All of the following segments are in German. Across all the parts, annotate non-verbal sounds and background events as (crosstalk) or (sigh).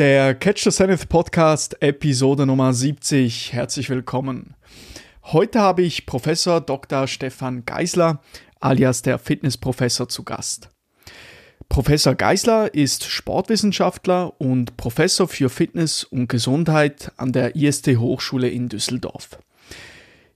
Der Catch the Zenith Podcast, Episode Nummer 70. Herzlich willkommen. Heute habe ich Professor Dr. Stefan Geisler, alias der Fitnessprofessor, zu Gast. Professor Geisler ist Sportwissenschaftler und Professor für Fitness und Gesundheit an der IST Hochschule in Düsseldorf.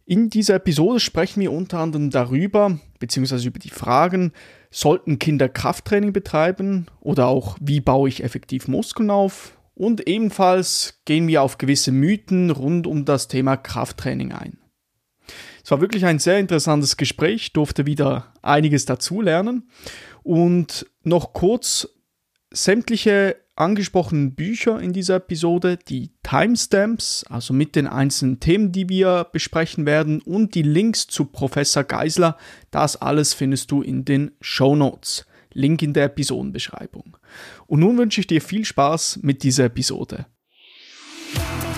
In dieser Episode sprechen wir unter anderem darüber, beziehungsweise über die Fragen, sollten Kinder Krafttraining betreiben oder auch wie baue ich effektiv Muskeln auf? Und ebenfalls gehen wir auf gewisse Mythen rund um das Thema Krafttraining ein. Es war wirklich ein sehr interessantes Gespräch, durfte wieder einiges dazulernen. Und noch kurz sämtliche angesprochenen Bücher in dieser Episode, die Timestamps, also mit den einzelnen Themen, die wir besprechen werden und die Links zu Professor Geisler, das alles findest du in den Show Notes. Link in der Episodenbeschreibung. Und nun wünsche ich dir viel Spaß mit dieser Episode.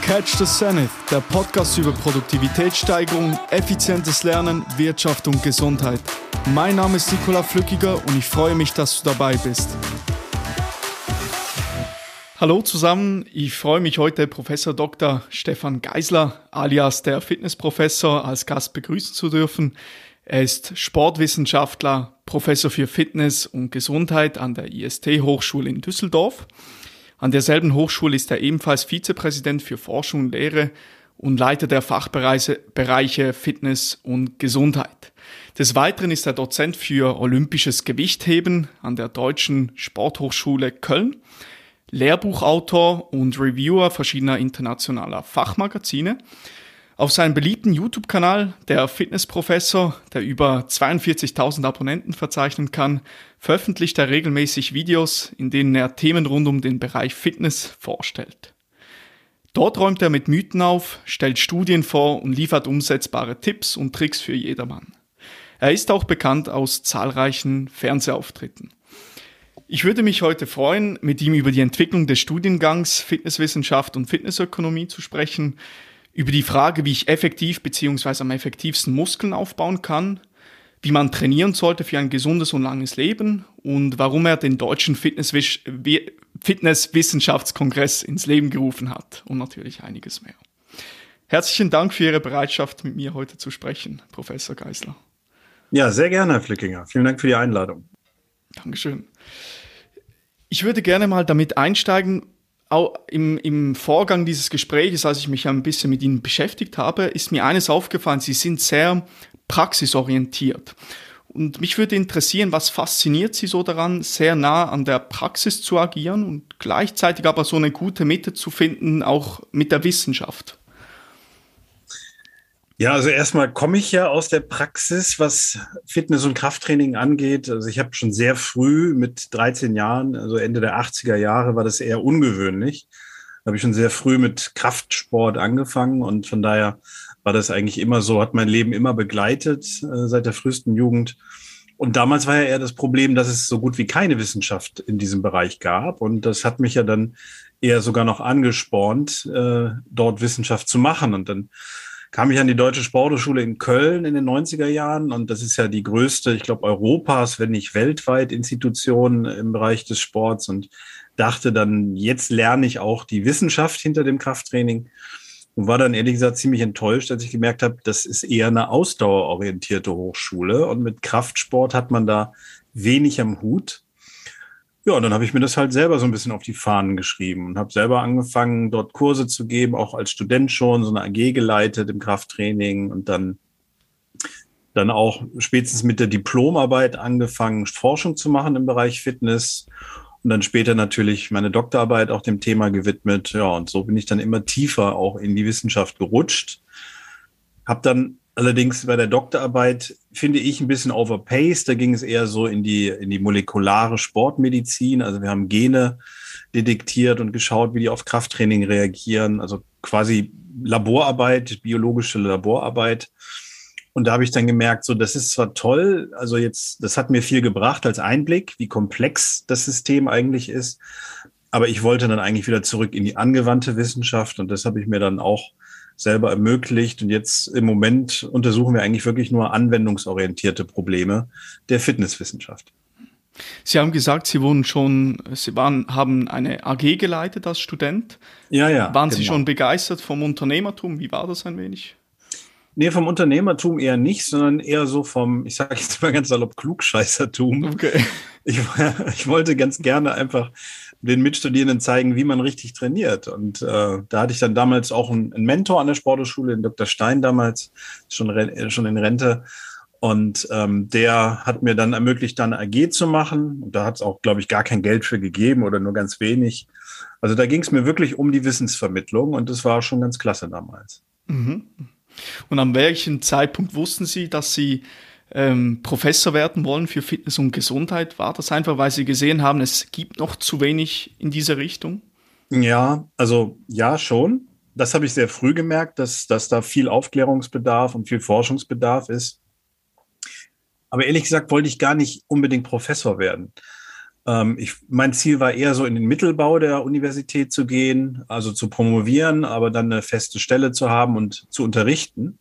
Catch the Zenith, der Podcast über Produktivitätssteigerung, effizientes Lernen, Wirtschaft und Gesundheit. Mein Name ist Nikola Flückiger und ich freue mich, dass du dabei bist. Hallo zusammen, ich freue mich heute Professor Dr. Stefan Geisler alias der Fitnessprofessor als Gast begrüßen zu dürfen. Er ist Sportwissenschaftler, Professor für Fitness und Gesundheit an der IST Hochschule in Düsseldorf. An derselben Hochschule ist er ebenfalls Vizepräsident für Forschung und Lehre und Leiter der Fachbereiche Bereiche Fitness und Gesundheit. Des Weiteren ist er Dozent für olympisches Gewichtheben an der Deutschen Sporthochschule Köln Lehrbuchautor und Reviewer verschiedener internationaler Fachmagazine. Auf seinem beliebten YouTube-Kanal, der Fitnessprofessor, der über 42.000 Abonnenten verzeichnen kann, veröffentlicht er regelmäßig Videos, in denen er Themen rund um den Bereich Fitness vorstellt. Dort räumt er mit Mythen auf, stellt Studien vor und liefert umsetzbare Tipps und Tricks für jedermann. Er ist auch bekannt aus zahlreichen Fernsehauftritten. Ich würde mich heute freuen, mit ihm über die Entwicklung des Studiengangs Fitnesswissenschaft und Fitnessökonomie zu sprechen, über die Frage, wie ich effektiv bzw. am effektivsten Muskeln aufbauen kann, wie man trainieren sollte für ein gesundes und langes Leben und warum er den deutschen Fitnesswiss Fitnesswissenschaftskongress ins Leben gerufen hat und natürlich einiges mehr. Herzlichen Dank für Ihre Bereitschaft, mit mir heute zu sprechen, Professor Geisler. Ja, sehr gerne, Herr Flickinger. Vielen Dank für die Einladung. Dankeschön. Ich würde gerne mal damit einsteigen, auch im, im Vorgang dieses Gesprächs, als ich mich ein bisschen mit Ihnen beschäftigt habe, ist mir eines aufgefallen, Sie sind sehr praxisorientiert. Und mich würde interessieren, was fasziniert Sie so daran, sehr nah an der Praxis zu agieren und gleichzeitig aber so eine gute Mitte zu finden, auch mit der Wissenschaft? Ja, also erstmal komme ich ja aus der Praxis, was Fitness- und Krafttraining angeht. Also ich habe schon sehr früh mit 13 Jahren, also Ende der 80er Jahre, war das eher ungewöhnlich. Da habe ich schon sehr früh mit Kraftsport angefangen und von daher war das eigentlich immer so, hat mein Leben immer begleitet äh, seit der frühesten Jugend. Und damals war ja eher das Problem, dass es so gut wie keine Wissenschaft in diesem Bereich gab. Und das hat mich ja dann eher sogar noch angespornt, äh, dort Wissenschaft zu machen. Und dann kam ich an die Deutsche Sporthochschule in Köln in den 90er Jahren und das ist ja die größte, ich glaube, Europas, wenn nicht weltweit Institution im Bereich des Sports und dachte dann, jetzt lerne ich auch die Wissenschaft hinter dem Krafttraining und war dann ehrlich gesagt ziemlich enttäuscht, als ich gemerkt habe, das ist eher eine ausdauerorientierte Hochschule und mit Kraftsport hat man da wenig am Hut. Ja, und dann habe ich mir das halt selber so ein bisschen auf die Fahnen geschrieben und habe selber angefangen, dort Kurse zu geben, auch als Student schon, so eine AG geleitet im Krafttraining und dann, dann auch spätestens mit der Diplomarbeit angefangen, Forschung zu machen im Bereich Fitness und dann später natürlich meine Doktorarbeit auch dem Thema gewidmet. Ja, und so bin ich dann immer tiefer auch in die Wissenschaft gerutscht. Habe dann Allerdings bei der Doktorarbeit finde ich ein bisschen overpaced. Da ging es eher so in die, in die molekulare Sportmedizin. Also wir haben Gene detektiert und geschaut, wie die auf Krafttraining reagieren. Also quasi Laborarbeit, biologische Laborarbeit. Und da habe ich dann gemerkt, so, das ist zwar toll, also jetzt, das hat mir viel gebracht als Einblick, wie komplex das System eigentlich ist. Aber ich wollte dann eigentlich wieder zurück in die angewandte Wissenschaft und das habe ich mir dann auch selber ermöglicht. Und jetzt im Moment untersuchen wir eigentlich wirklich nur anwendungsorientierte Probleme der Fitnesswissenschaft. Sie haben gesagt, Sie wurden schon, Sie waren, haben eine AG geleitet als Student. Ja, ja. Waren genau. Sie schon begeistert vom Unternehmertum? Wie war das ein wenig? Nee, vom Unternehmertum eher nicht, sondern eher so vom, ich sage jetzt mal ganz salopp, Klugscheißertum. Okay. (laughs) Ich, ich wollte ganz gerne einfach den Mitstudierenden zeigen, wie man richtig trainiert. Und äh, da hatte ich dann damals auch einen, einen Mentor an der Sporthochschule, den Dr. Stein damals, schon, schon in Rente. Und ähm, der hat mir dann ermöglicht, dann AG zu machen. Und da hat es auch, glaube ich, gar kein Geld für gegeben oder nur ganz wenig. Also da ging es mir wirklich um die Wissensvermittlung und das war schon ganz klasse damals. Mhm. Und an welchem Zeitpunkt wussten Sie, dass Sie ähm, Professor werden wollen für Fitness und Gesundheit? War das einfach, weil Sie gesehen haben, es gibt noch zu wenig in diese Richtung? Ja, also ja, schon. Das habe ich sehr früh gemerkt, dass, dass da viel Aufklärungsbedarf und viel Forschungsbedarf ist. Aber ehrlich gesagt wollte ich gar nicht unbedingt Professor werden. Ähm, ich, mein Ziel war eher so in den Mittelbau der Universität zu gehen, also zu promovieren, aber dann eine feste Stelle zu haben und zu unterrichten.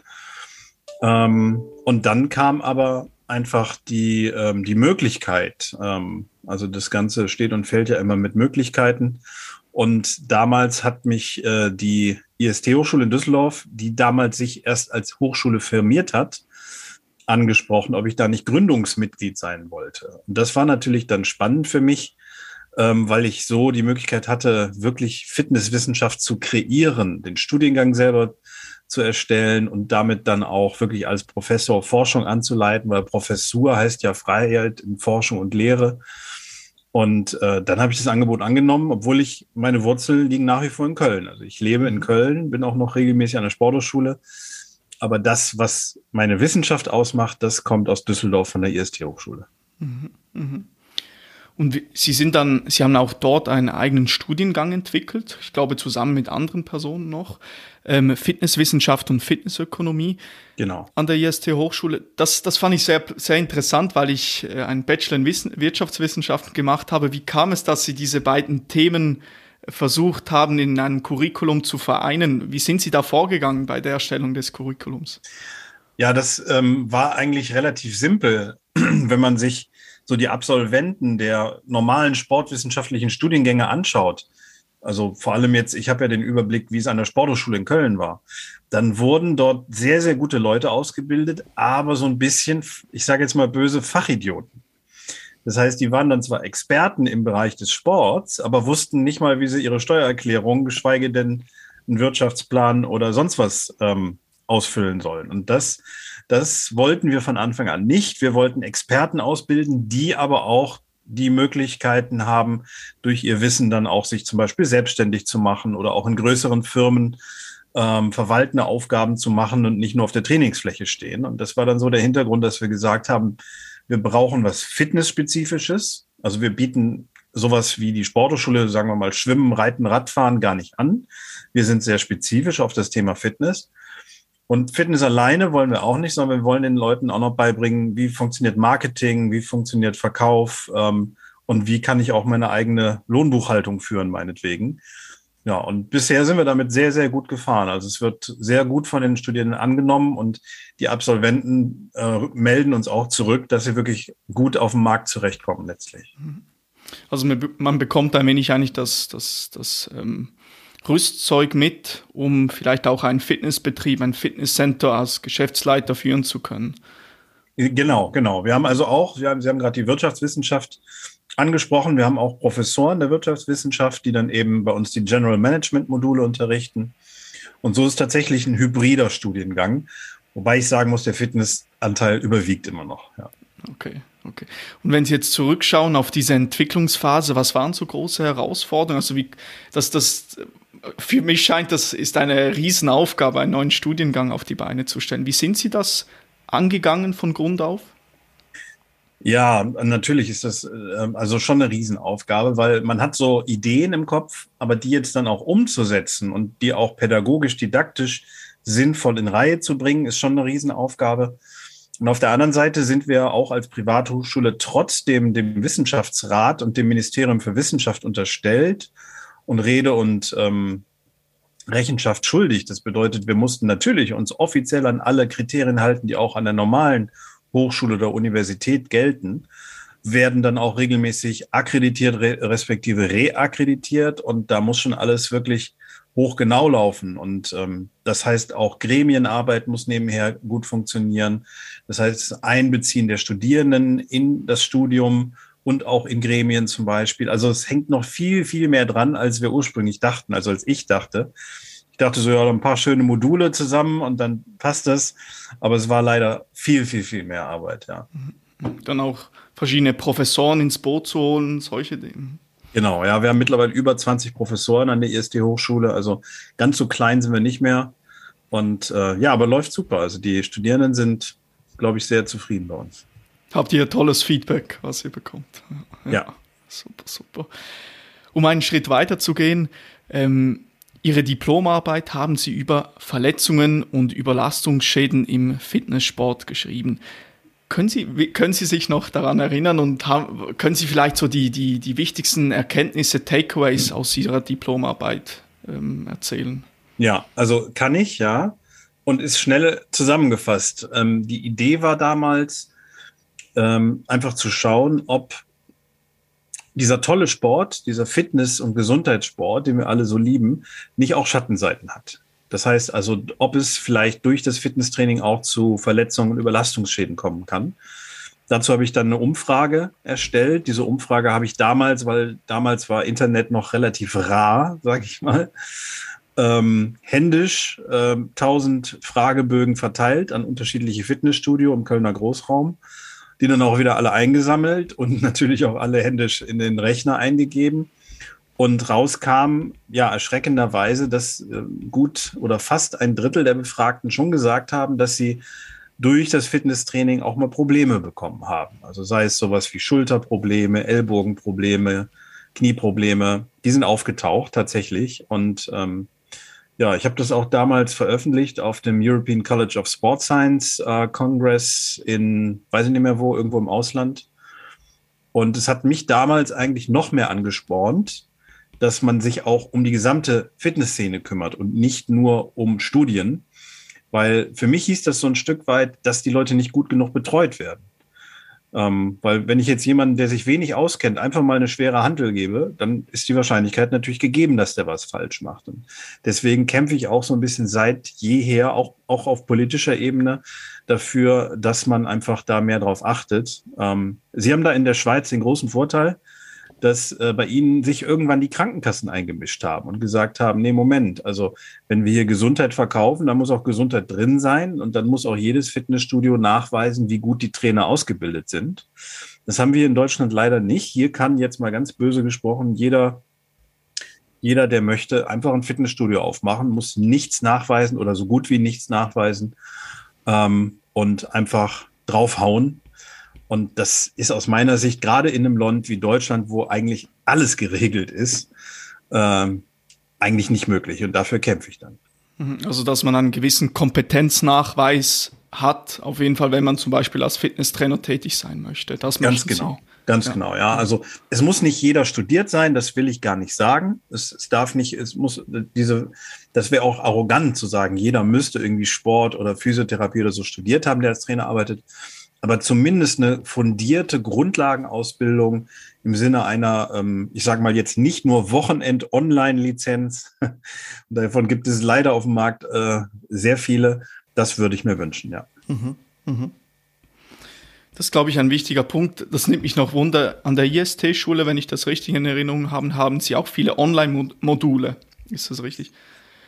Ähm, und dann kam aber einfach die, ähm, die Möglichkeit. Ähm, also das Ganze steht und fällt ja immer mit Möglichkeiten. Und damals hat mich äh, die IST-Hochschule in Düsseldorf, die damals sich erst als Hochschule firmiert hat, angesprochen, ob ich da nicht Gründungsmitglied sein wollte. Und das war natürlich dann spannend für mich, ähm, weil ich so die Möglichkeit hatte, wirklich Fitnesswissenschaft zu kreieren, den Studiengang selber zu erstellen und damit dann auch wirklich als Professor Forschung anzuleiten, weil Professur heißt ja Freiheit in Forschung und Lehre. Und äh, dann habe ich das Angebot angenommen, obwohl ich meine Wurzeln liegen nach wie vor in Köln. Also ich lebe in Köln, bin auch noch regelmäßig an der Sporthochschule. Aber das, was meine Wissenschaft ausmacht, das kommt aus Düsseldorf von der IST-Hochschule. Mhm, mh. Und Sie sind dann, Sie haben auch dort einen eigenen Studiengang entwickelt, ich glaube zusammen mit anderen Personen noch, ähm, Fitnesswissenschaft und Fitnessökonomie. Genau. An der IST Hochschule. Das, das fand ich sehr, sehr interessant, weil ich äh, einen Bachelor in Wissen, Wirtschaftswissenschaften gemacht habe. Wie kam es, dass Sie diese beiden Themen versucht haben, in einem Curriculum zu vereinen? Wie sind Sie da vorgegangen bei der Erstellung des Curriculums? Ja, das ähm, war eigentlich relativ simpel, (clears throat) wenn man sich so die Absolventen der normalen sportwissenschaftlichen Studiengänge anschaut, also vor allem jetzt, ich habe ja den Überblick, wie es an der Sporthochschule in Köln war, dann wurden dort sehr, sehr gute Leute ausgebildet, aber so ein bisschen, ich sage jetzt mal böse, Fachidioten. Das heißt, die waren dann zwar Experten im Bereich des Sports, aber wussten nicht mal, wie sie ihre Steuererklärung, geschweige denn einen Wirtschaftsplan oder sonst was ähm, ausfüllen sollen. Und das das wollten wir von Anfang an nicht. Wir wollten Experten ausbilden, die aber auch die Möglichkeiten haben, durch ihr Wissen dann auch sich zum Beispiel selbstständig zu machen oder auch in größeren Firmen ähm, verwaltende Aufgaben zu machen und nicht nur auf der Trainingsfläche stehen. Und das war dann so der Hintergrund, dass wir gesagt haben, wir brauchen was Fitnessspezifisches. Also wir bieten sowas wie die Sporthochschule, sagen wir mal, Schwimmen, Reiten, Radfahren gar nicht an. Wir sind sehr spezifisch auf das Thema Fitness. Und Fitness alleine wollen wir auch nicht, sondern wir wollen den Leuten auch noch beibringen, wie funktioniert Marketing, wie funktioniert Verkauf ähm, und wie kann ich auch meine eigene Lohnbuchhaltung führen, meinetwegen. Ja, und bisher sind wir damit sehr, sehr gut gefahren. Also es wird sehr gut von den Studierenden angenommen und die Absolventen äh, melden uns auch zurück, dass sie wirklich gut auf dem Markt zurechtkommen letztlich. Also man bekommt ein wenig eigentlich das, das, das ähm, Rüstzeug mit, um vielleicht auch einen Fitnessbetrieb, ein Fitnesscenter als Geschäftsleiter führen zu können. Genau, genau. Wir haben also auch, wir haben, Sie haben gerade die Wirtschaftswissenschaft angesprochen. Wir haben auch Professoren der Wirtschaftswissenschaft, die dann eben bei uns die General Management Module unterrichten. Und so ist tatsächlich ein hybrider Studiengang, wobei ich sagen muss, der Fitnessanteil überwiegt immer noch. Ja. Okay, okay. Und wenn Sie jetzt zurückschauen auf diese Entwicklungsphase, was waren so große Herausforderungen? Also wie, dass das für mich scheint, das ist eine Riesenaufgabe, einen neuen Studiengang auf die Beine zu stellen. Wie sind Sie das angegangen von Grund auf? Ja, natürlich ist das ähm, also schon eine Riesenaufgabe, weil man hat so Ideen im Kopf, aber die jetzt dann auch umzusetzen und die auch pädagogisch, didaktisch sinnvoll in Reihe zu bringen, ist schon eine Riesenaufgabe. Und auf der anderen Seite sind wir auch als Privathochschule trotzdem dem Wissenschaftsrat und dem Ministerium für Wissenschaft unterstellt und Rede und ähm, Rechenschaft schuldig. Das bedeutet, wir mussten natürlich uns offiziell an alle Kriterien halten, die auch an der normalen Hochschule oder Universität gelten. werden dann auch regelmäßig akkreditiert, respektive reakkreditiert. Und da muss schon alles wirklich hochgenau laufen. Und ähm, das heißt, auch Gremienarbeit muss nebenher gut funktionieren. Das heißt, Einbeziehen der Studierenden in das Studium und auch in Gremien zum Beispiel. Also es hängt noch viel, viel mehr dran, als wir ursprünglich dachten, also als ich dachte. Ich dachte so, ja, ein paar schöne Module zusammen und dann passt das. Aber es war leider viel, viel, viel mehr Arbeit, ja. Dann auch verschiedene Professoren ins Boot zu holen, solche Dinge. Genau, ja, wir haben mittlerweile über 20 Professoren an der IST Hochschule, also ganz so klein sind wir nicht mehr. Und äh, ja, aber läuft super. Also die Studierenden sind, glaube ich, sehr zufrieden bei uns. Habt ihr tolles Feedback, was ihr bekommt? Ja. ja. Super, super. Um einen Schritt weiter zu gehen, ähm, Ihre Diplomarbeit haben Sie über Verletzungen und Überlastungsschäden im Fitnesssport geschrieben. Können Sie, können Sie sich noch daran erinnern und haben, können Sie vielleicht so die, die, die wichtigsten Erkenntnisse, Takeaways aus Ihrer Diplomarbeit ähm, erzählen? Ja, also kann ich, ja. Und ist schnell zusammengefasst. Ähm, die Idee war damals, ähm, einfach zu schauen, ob dieser tolle Sport, dieser Fitness- und Gesundheitssport, den wir alle so lieben, nicht auch Schattenseiten hat. Das heißt also, ob es vielleicht durch das Fitnesstraining auch zu Verletzungen und Überlastungsschäden kommen kann. Dazu habe ich dann eine Umfrage erstellt. Diese Umfrage habe ich damals, weil damals war Internet noch relativ rar, sage ich mal, ähm, händisch äh, 1000 Fragebögen verteilt an unterschiedliche Fitnessstudio im Kölner Großraum, die dann auch wieder alle eingesammelt und (laughs) natürlich auch alle händisch in den Rechner eingegeben. Und rauskam ja erschreckenderweise, dass äh, gut oder fast ein Drittel der Befragten schon gesagt haben, dass sie durch das Fitnesstraining auch mal Probleme bekommen haben. Also sei es sowas wie Schulterprobleme, Ellbogenprobleme, Knieprobleme, die sind aufgetaucht tatsächlich. Und ähm, ja, ich habe das auch damals veröffentlicht auf dem European College of Sport Science äh, Congress in, weiß ich nicht mehr wo, irgendwo im Ausland. Und es hat mich damals eigentlich noch mehr angespornt, dass man sich auch um die gesamte Fitnessszene kümmert und nicht nur um Studien. Weil für mich hieß das so ein Stück weit, dass die Leute nicht gut genug betreut werden. Ähm, weil wenn ich jetzt jemanden, der sich wenig auskennt, einfach mal eine schwere Handel gebe, dann ist die Wahrscheinlichkeit natürlich gegeben, dass der was falsch macht. Und deswegen kämpfe ich auch so ein bisschen seit jeher, auch, auch auf politischer Ebene, dafür, dass man einfach da mehr drauf achtet. Ähm, Sie haben da in der Schweiz den großen Vorteil, dass äh, bei ihnen sich irgendwann die Krankenkassen eingemischt haben und gesagt haben, nee, Moment, also wenn wir hier Gesundheit verkaufen, dann muss auch Gesundheit drin sein und dann muss auch jedes Fitnessstudio nachweisen, wie gut die Trainer ausgebildet sind. Das haben wir in Deutschland leider nicht. Hier kann jetzt mal ganz böse gesprochen jeder jeder, der möchte, einfach ein Fitnessstudio aufmachen, muss nichts nachweisen oder so gut wie nichts nachweisen ähm, und einfach draufhauen und das ist aus meiner Sicht gerade in einem Land wie Deutschland, wo eigentlich alles geregelt ist, ähm, eigentlich nicht möglich. Und dafür kämpfe ich dann. Mhm. Also, dass man einen gewissen Kompetenznachweis hat, auf jeden Fall, wenn man zum Beispiel als Fitnesstrainer tätig sein möchte. Das Ganz genau. Sie. Ganz ja. genau, ja. Also es muss nicht jeder studiert sein, das will ich gar nicht sagen. Es, es darf nicht, es muss diese, das wäre auch arrogant zu sagen, jeder müsste irgendwie Sport oder Physiotherapie oder so studiert haben, der als Trainer arbeitet aber zumindest eine fundierte Grundlagenausbildung im Sinne einer, ähm, ich sage mal jetzt nicht nur Wochenend-Online-Lizenz, (laughs) davon gibt es leider auf dem Markt äh, sehr viele, das würde ich mir wünschen, ja. Mhm, mhm. Das ist, glaube ich, ein wichtiger Punkt. Das nimmt mich noch Wunder. An der IST-Schule, wenn ich das richtig in Erinnerung habe, haben Sie auch viele Online-Module. Ist das richtig?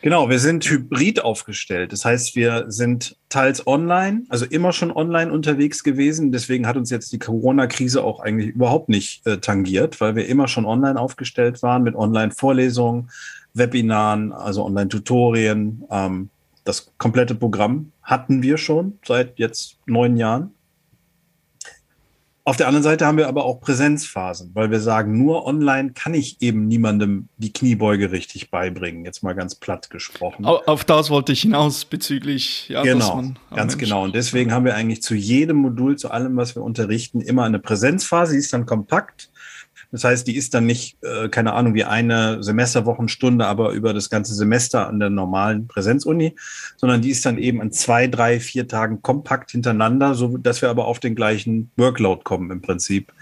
Genau, wir sind hybrid aufgestellt. Das heißt, wir sind teils online, also immer schon online unterwegs gewesen. Deswegen hat uns jetzt die Corona-Krise auch eigentlich überhaupt nicht äh, tangiert, weil wir immer schon online aufgestellt waren mit Online-Vorlesungen, Webinaren, also Online-Tutorien. Ähm, das komplette Programm hatten wir schon seit jetzt neun Jahren. Auf der anderen Seite haben wir aber auch Präsenzphasen, weil wir sagen, nur online kann ich eben niemandem die Kniebeuge richtig beibringen, jetzt mal ganz platt gesprochen. Auf das wollte ich hinaus bezüglich, ja, genau, man, ganz Mensch. genau. Und deswegen haben wir eigentlich zu jedem Modul, zu allem, was wir unterrichten, immer eine Präsenzphase, die ist dann kompakt Das heißt, die ist dann nicht, äh, keine Ahnung, wie eine Semesterwochenstunde, aber über das ganze Semester an der normalen Präsenzuni, sondern die ist dann eben an zwei, drei, vier Tagen kompakt hintereinander, so dass wir aber auf den gleichen Workload kommen im Prinzip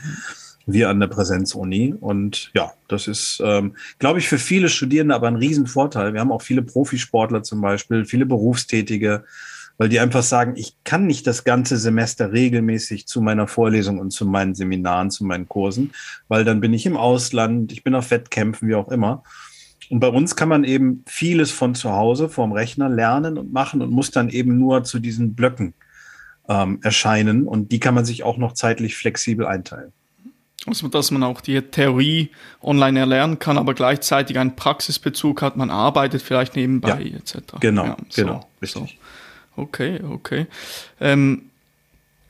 wie an der Präsenzuni. Und ja, das ist, ähm, glaube ich, für viele Studierende aber ein Riesenvorteil. Wir haben auch viele Profisportler zum Beispiel, viele Berufstätige, weil die einfach sagen, ich kann nicht das ganze Semester regelmäßig zu meiner Vorlesung und zu meinen Seminaren, zu meinen Kursen, weil dann bin ich im Ausland, ich bin auf Wettkämpfen, wie auch immer. Und bei uns kann man eben vieles von zu Hause, vom Rechner lernen und machen und muss dann eben nur zu diesen Blöcken ähm, erscheinen. Und die kann man sich auch noch zeitlich flexibel einteilen. Also, dass man auch die Theorie online erlernen kann, aber gleichzeitig einen Praxisbezug hat, man arbeitet vielleicht nebenbei ja, etc. Genau, ja, so, genau, richtig. So. Okay, okay. Ähm,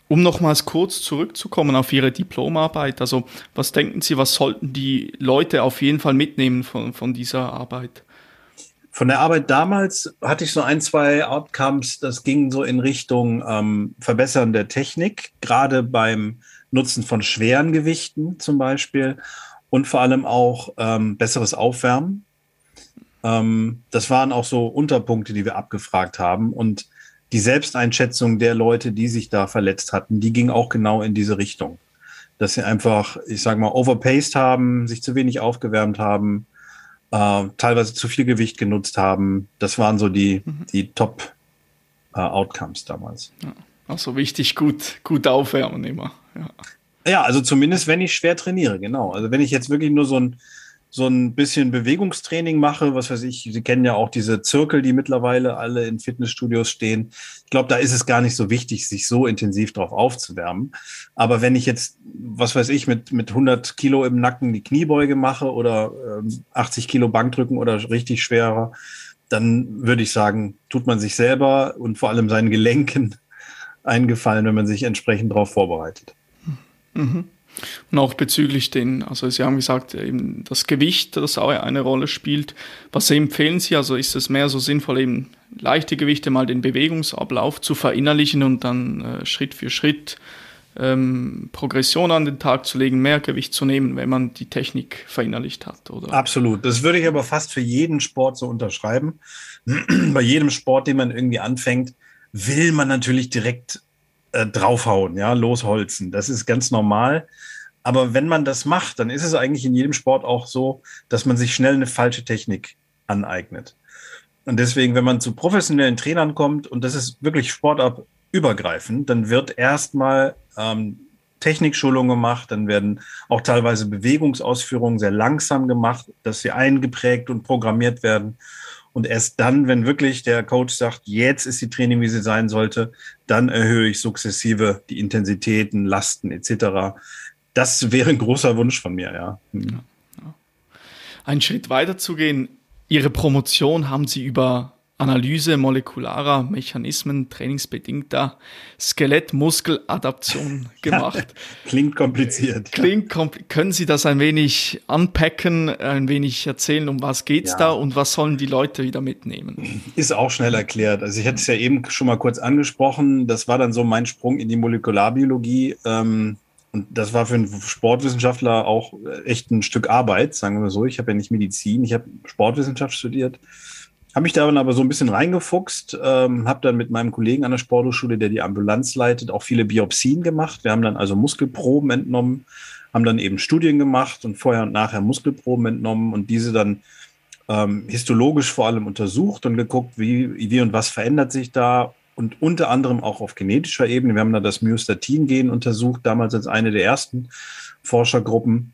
um nochmals kurz zurückzukommen auf Ihre Diplomarbeit, also was denken Sie, was sollten die Leute auf jeden Fall mitnehmen von, von dieser Arbeit? Von der Arbeit damals hatte ich so ein, zwei Outcomes, das ging so in Richtung ähm, Verbessern der Technik, gerade beim Nutzen von schweren Gewichten zum Beispiel und vor allem auch ähm, besseres Aufwärmen. Ähm, das waren auch so Unterpunkte, die wir abgefragt haben. Und die Selbsteinschätzung der Leute, die sich da verletzt hatten, die ging auch genau in diese Richtung. Dass sie einfach, ich sage mal, overpaced haben, sich zu wenig aufgewärmt haben, äh, teilweise zu viel Gewicht genutzt haben. Das waren so die, mhm. die Top-Outcomes äh, damals. Ja. Also wichtig, gut, gut aufwärmen immer. Ja. ja, also zumindest wenn ich schwer trainiere, genau. Also wenn ich jetzt wirklich nur so ein, so ein bisschen Bewegungstraining mache, was weiß ich, Sie kennen ja auch diese Zirkel, die mittlerweile alle in Fitnessstudios stehen. Ich glaube, da ist es gar nicht so wichtig, sich so intensiv drauf aufzuwärmen. Aber wenn ich jetzt, was weiß ich, mit, mit 100 Kilo im Nacken die Kniebeuge mache oder ähm, 80 Kilo Bankdrücken oder richtig schwerer, dann würde ich sagen, tut man sich selber und vor allem seinen Gelenken eingefallen, wenn man sich entsprechend darauf vorbereitet. Mhm. Und auch bezüglich den, also Sie haben gesagt, eben das Gewicht, das auch eine Rolle spielt. Was empfehlen Sie? Also ist es mehr so sinnvoll, eben leichte Gewichte mal den Bewegungsablauf zu verinnerlichen und dann äh, Schritt für Schritt ähm, Progression an den Tag zu legen, mehr Gewicht zu nehmen, wenn man die Technik verinnerlicht hat, oder? Absolut. Das würde ich aber fast für jeden Sport so unterschreiben. (clears throat) Bei jedem Sport, den man irgendwie anfängt, will man natürlich direkt äh, draufhauen, ja, losholzen. Das ist ganz normal. Aber wenn man das macht, dann ist es eigentlich in jedem Sport auch so, dass man sich schnell eine falsche Technik aneignet. Und deswegen, wenn man zu professionellen Trainern kommt, und das ist wirklich sportabübergreifend, dann wird erstmal ähm, Technikschulung gemacht, dann werden auch teilweise Bewegungsausführungen sehr langsam gemacht, dass sie eingeprägt und programmiert werden. Und erst dann, wenn wirklich der Coach sagt, jetzt ist die Training, wie sie sein sollte, dann erhöhe ich sukzessive die Intensitäten, Lasten etc. Das wäre ein großer Wunsch von mir, ja. Hm. ja, ja. Einen Schritt weiter zu gehen. Ihre Promotion haben Sie über Analyse molekularer Mechanismen trainingsbedingter Skelettmuskeladaption (laughs) gemacht. Klingt kompliziert. Klingt kompl Können Sie das ein wenig anpacken, ein wenig erzählen, um was geht's ja. da und was sollen die Leute wieder mitnehmen? Ist auch schnell erklärt. Also ich hatte es ja eben schon mal kurz angesprochen. Das war dann so mein Sprung in die Molekularbiologie. Ähm, und das war für einen Sportwissenschaftler auch echt ein Stück Arbeit, sagen wir so. Ich habe ja nicht Medizin, ich habe Sportwissenschaft studiert habe mich da aber so ein bisschen reingefuchst, ähm, habe dann mit meinem Kollegen an der Sporthochschule, der die Ambulanz leitet, auch viele Biopsien gemacht. Wir haben dann also Muskelproben entnommen, haben dann eben Studien gemacht und vorher und nachher Muskelproben entnommen und diese dann ähm, histologisch vor allem untersucht und geguckt, wie, wie und was verändert sich da und unter anderem auch auf genetischer Ebene. Wir haben da das Myostatin-Gen untersucht, damals als eine der ersten Forschergruppen.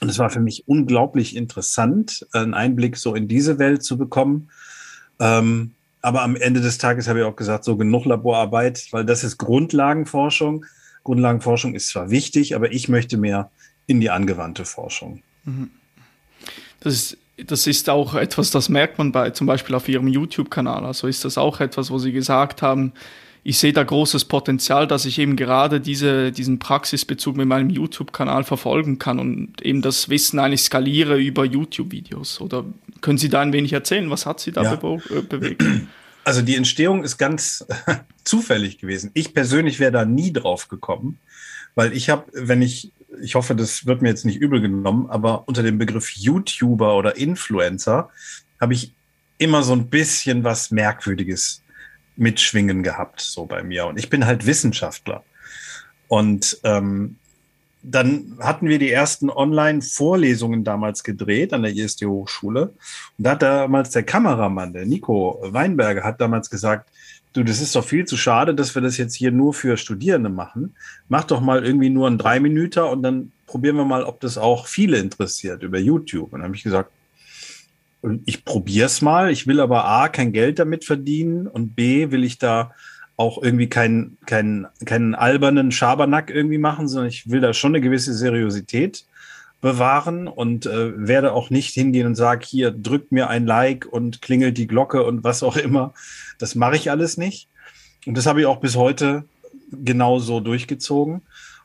Und es war für mich unglaublich interessant, einen Einblick so in diese Welt zu bekommen. Ähm, aber am Ende des Tages habe ich auch gesagt, so genug Laborarbeit, weil das ist Grundlagenforschung. Grundlagenforschung ist zwar wichtig, aber ich möchte mehr in die angewandte Forschung. Mhm. Das ist, das ist auch etwas, das merkt man bei zum Beispiel auf Ihrem YouTube-Kanal. Also ist das auch etwas, wo Sie gesagt haben, ich sehe da großes Potenzial, dass ich eben gerade diese, diesen Praxisbezug mit meinem YouTube-Kanal verfolgen kann und eben das Wissen eigentlich skaliere über YouTube-Videos. Oder können Sie da ein wenig erzählen? Was hat Sie da ja. be äh, bewegt? (clears throat) Also die Entstehung ist ganz (laughs) zufällig gewesen. Ich persönlich wäre da nie drauf gekommen, weil ich habe, wenn ich ich hoffe, das wird mir jetzt nicht übel genommen, aber unter dem Begriff YouTuber oder Influencer habe ich immer so ein bisschen was Merkwürdiges mitschwingen gehabt, so bei mir. Und ich bin halt Wissenschaftler. Und ähm, dann hatten wir die ersten Online-Vorlesungen damals gedreht an der ISD Hochschule. Und da hat damals der Kameramann, der Nico Weinberger, hat damals gesagt, du, das ist doch viel zu schade, dass wir das jetzt hier nur für Studierende machen. Mach doch mal irgendwie nur einen drei Minuten und dann probieren wir mal, ob das auch viele interessiert über YouTube. Und dann habe ich gesagt, ich probiere es mal. Ich will aber A, kein Geld damit verdienen und B, will ich da auch irgendwie keinen, keinen, keinen albernen Schabernack irgendwie machen, sondern ich will da schon eine gewisse Seriosität bewahren und äh, werde auch nicht hingehen und sage, hier drückt mir ein Like und klingelt die Glocke und was auch immer. Das mache ich alles nicht. Und das habe ich auch bis heute genau so durchgezogen.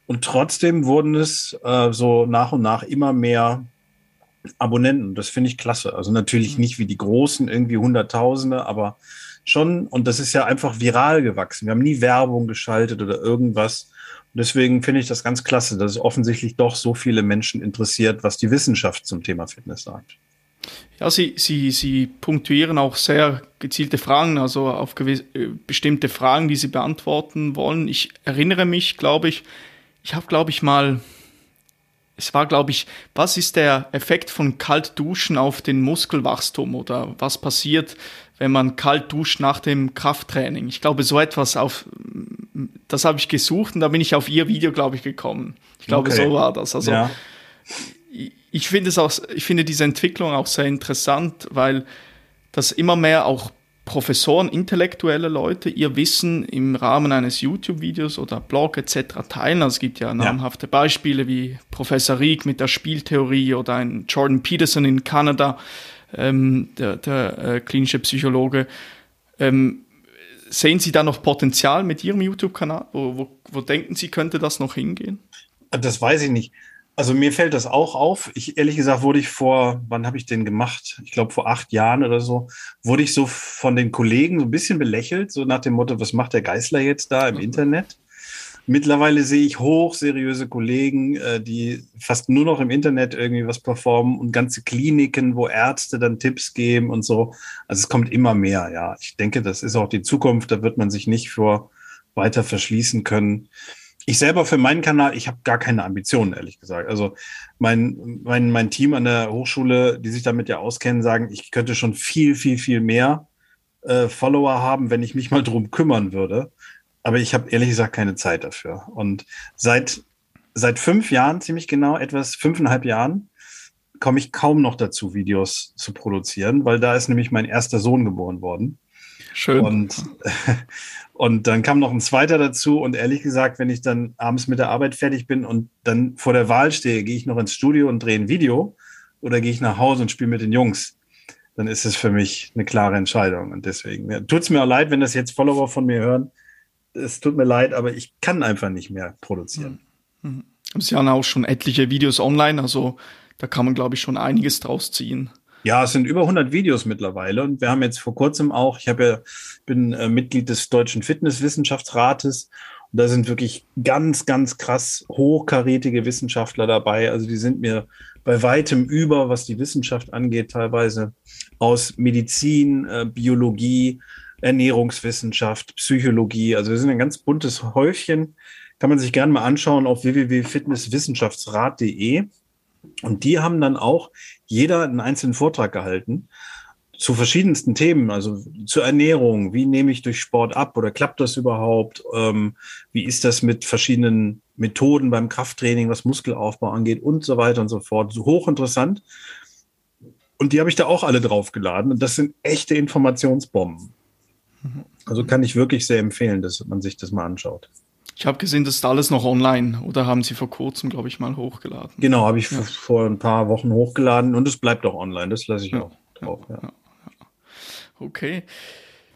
Und trotzdem wurden es äh, so nach und nach immer mehr Abonnenten. Das finde ich klasse. Also natürlich mhm. nicht wie die großen, irgendwie Hunderttausende, aber schon, und das ist ja einfach viral gewachsen. Wir haben nie Werbung geschaltet oder irgendwas. Und deswegen finde ich das ganz klasse, dass es offensichtlich doch so viele Menschen interessiert, was die Wissenschaft zum Thema Fitness sagt. Ja, Sie, Sie, Sie punktuieren auch sehr gezielte Fragen, also auf äh, bestimmte Fragen, die Sie beantworten wollen. Ich erinnere mich, glaube ich, ich habe, glaube ich, mal es war, glaube ich, was ist der Effekt von Kaltduschen auf den Muskelwachstum oder was passiert, wenn man kalt duscht nach dem Krafttraining? Ich glaube, so etwas auf, das habe ich gesucht und da bin ich auf ihr Video, glaube ich, gekommen. Ich glaube, okay. so war das. Also, ja. ich, finde es auch, ich finde diese Entwicklung auch sehr interessant, weil das immer mehr auch Professoren, intellektuelle Leute ihr Wissen im Rahmen eines YouTube-Videos oder Blog etc. teilen. Also es gibt ja namhafte ja. Beispiele wie Professor Rieck mit der Spieltheorie oder ein Jordan Peterson in Kanada, ähm, der, der äh, klinische Psychologe. Ähm, sehen Sie da noch Potenzial mit Ihrem YouTube-Kanal? Wo, wo, wo denken Sie, könnte das noch hingehen? Das weiß ich nicht. Also mir fällt das auch auf. Ich ehrlich gesagt wurde ich vor, wann habe ich den gemacht? Ich glaube vor acht Jahren oder so, wurde ich so von den Kollegen so ein bisschen belächelt, so nach dem Motto, was macht der Geißler jetzt da im mhm. Internet? Mittlerweile sehe ich hochseriöse Kollegen, äh, die fast nur noch im Internet irgendwie was performen und ganze Kliniken, wo Ärzte dann Tipps geben und so. Also es kommt immer mehr, ja. Ich denke, das ist auch die Zukunft. Da wird man sich nicht vor weiter verschließen können ich selber für meinen Kanal, ich habe gar keine Ambitionen, ehrlich gesagt. Also mein, mein, mein Team an der Hochschule, die sich damit ja auskennen, sagen, ich könnte schon viel, viel, viel mehr äh, Follower haben, wenn ich mich mal drum kümmern würde. Aber ich habe ehrlich gesagt keine Zeit dafür. Und seit, seit fünf Jahren, ziemlich genau, etwas fünfeinhalb Jahren, komme ich kaum noch dazu, Videos zu produzieren, weil da ist nämlich mein erster Sohn geboren worden. Schön. Und, (laughs) und dann kam noch ein zweiter dazu. Und ehrlich gesagt, wenn ich dann abends mit der Arbeit fertig bin und dann vor der Wahl stehe, gehe ich noch ins Studio und drehe ein Video oder gehe ich nach Hause und spiele mit den Jungs, dann ist es für mich eine klare Entscheidung. Und deswegen ja, tut es mir auch leid, wenn das jetzt Follower von mir hören. Es tut mir leid, aber ich kann einfach nicht mehr produzieren. Mhm. Sie haben auch schon etliche Videos online, also da kann man, glaube ich, schon einiges draus ziehen. Ja, es sind über 100 Videos mittlerweile und wir haben jetzt vor kurzem auch, ich habe ja, bin äh, Mitglied des Deutschen Fitnesswissenschaftsrates und da sind wirklich ganz, ganz krass hochkarätige Wissenschaftler dabei. Also die sind mir bei weitem über, was die Wissenschaft angeht, teilweise aus Medizin, äh, Biologie, Ernährungswissenschaft, Psychologie. Also wir sind ein ganz buntes Häufchen. Kann man sich gerne mal anschauen auf www.fitnesswissenschaftsrat.de. Und die haben dann auch jeder einen einzelnen Vortrag gehalten zu verschiedensten Themen, also zur Ernährung, wie nehme ich durch Sport ab oder klappt das überhaupt? Ähm, wie ist das mit verschiedenen Methoden beim Krafttraining, was Muskelaufbau angeht und so weiter und so fort. So hochinteressant. Und die habe ich da auch alle draufgeladen. Und das sind echte Informationsbomben. Also kann ich wirklich sehr empfehlen, dass man sich das mal anschaut. Ich habe gesehen, das ist alles noch online oder haben Sie vor kurzem, glaube ich, mal hochgeladen? Genau, habe ich ja. vor ein paar Wochen hochgeladen und es bleibt auch online. Das lasse ich ja. auch drauf. Ja. Okay.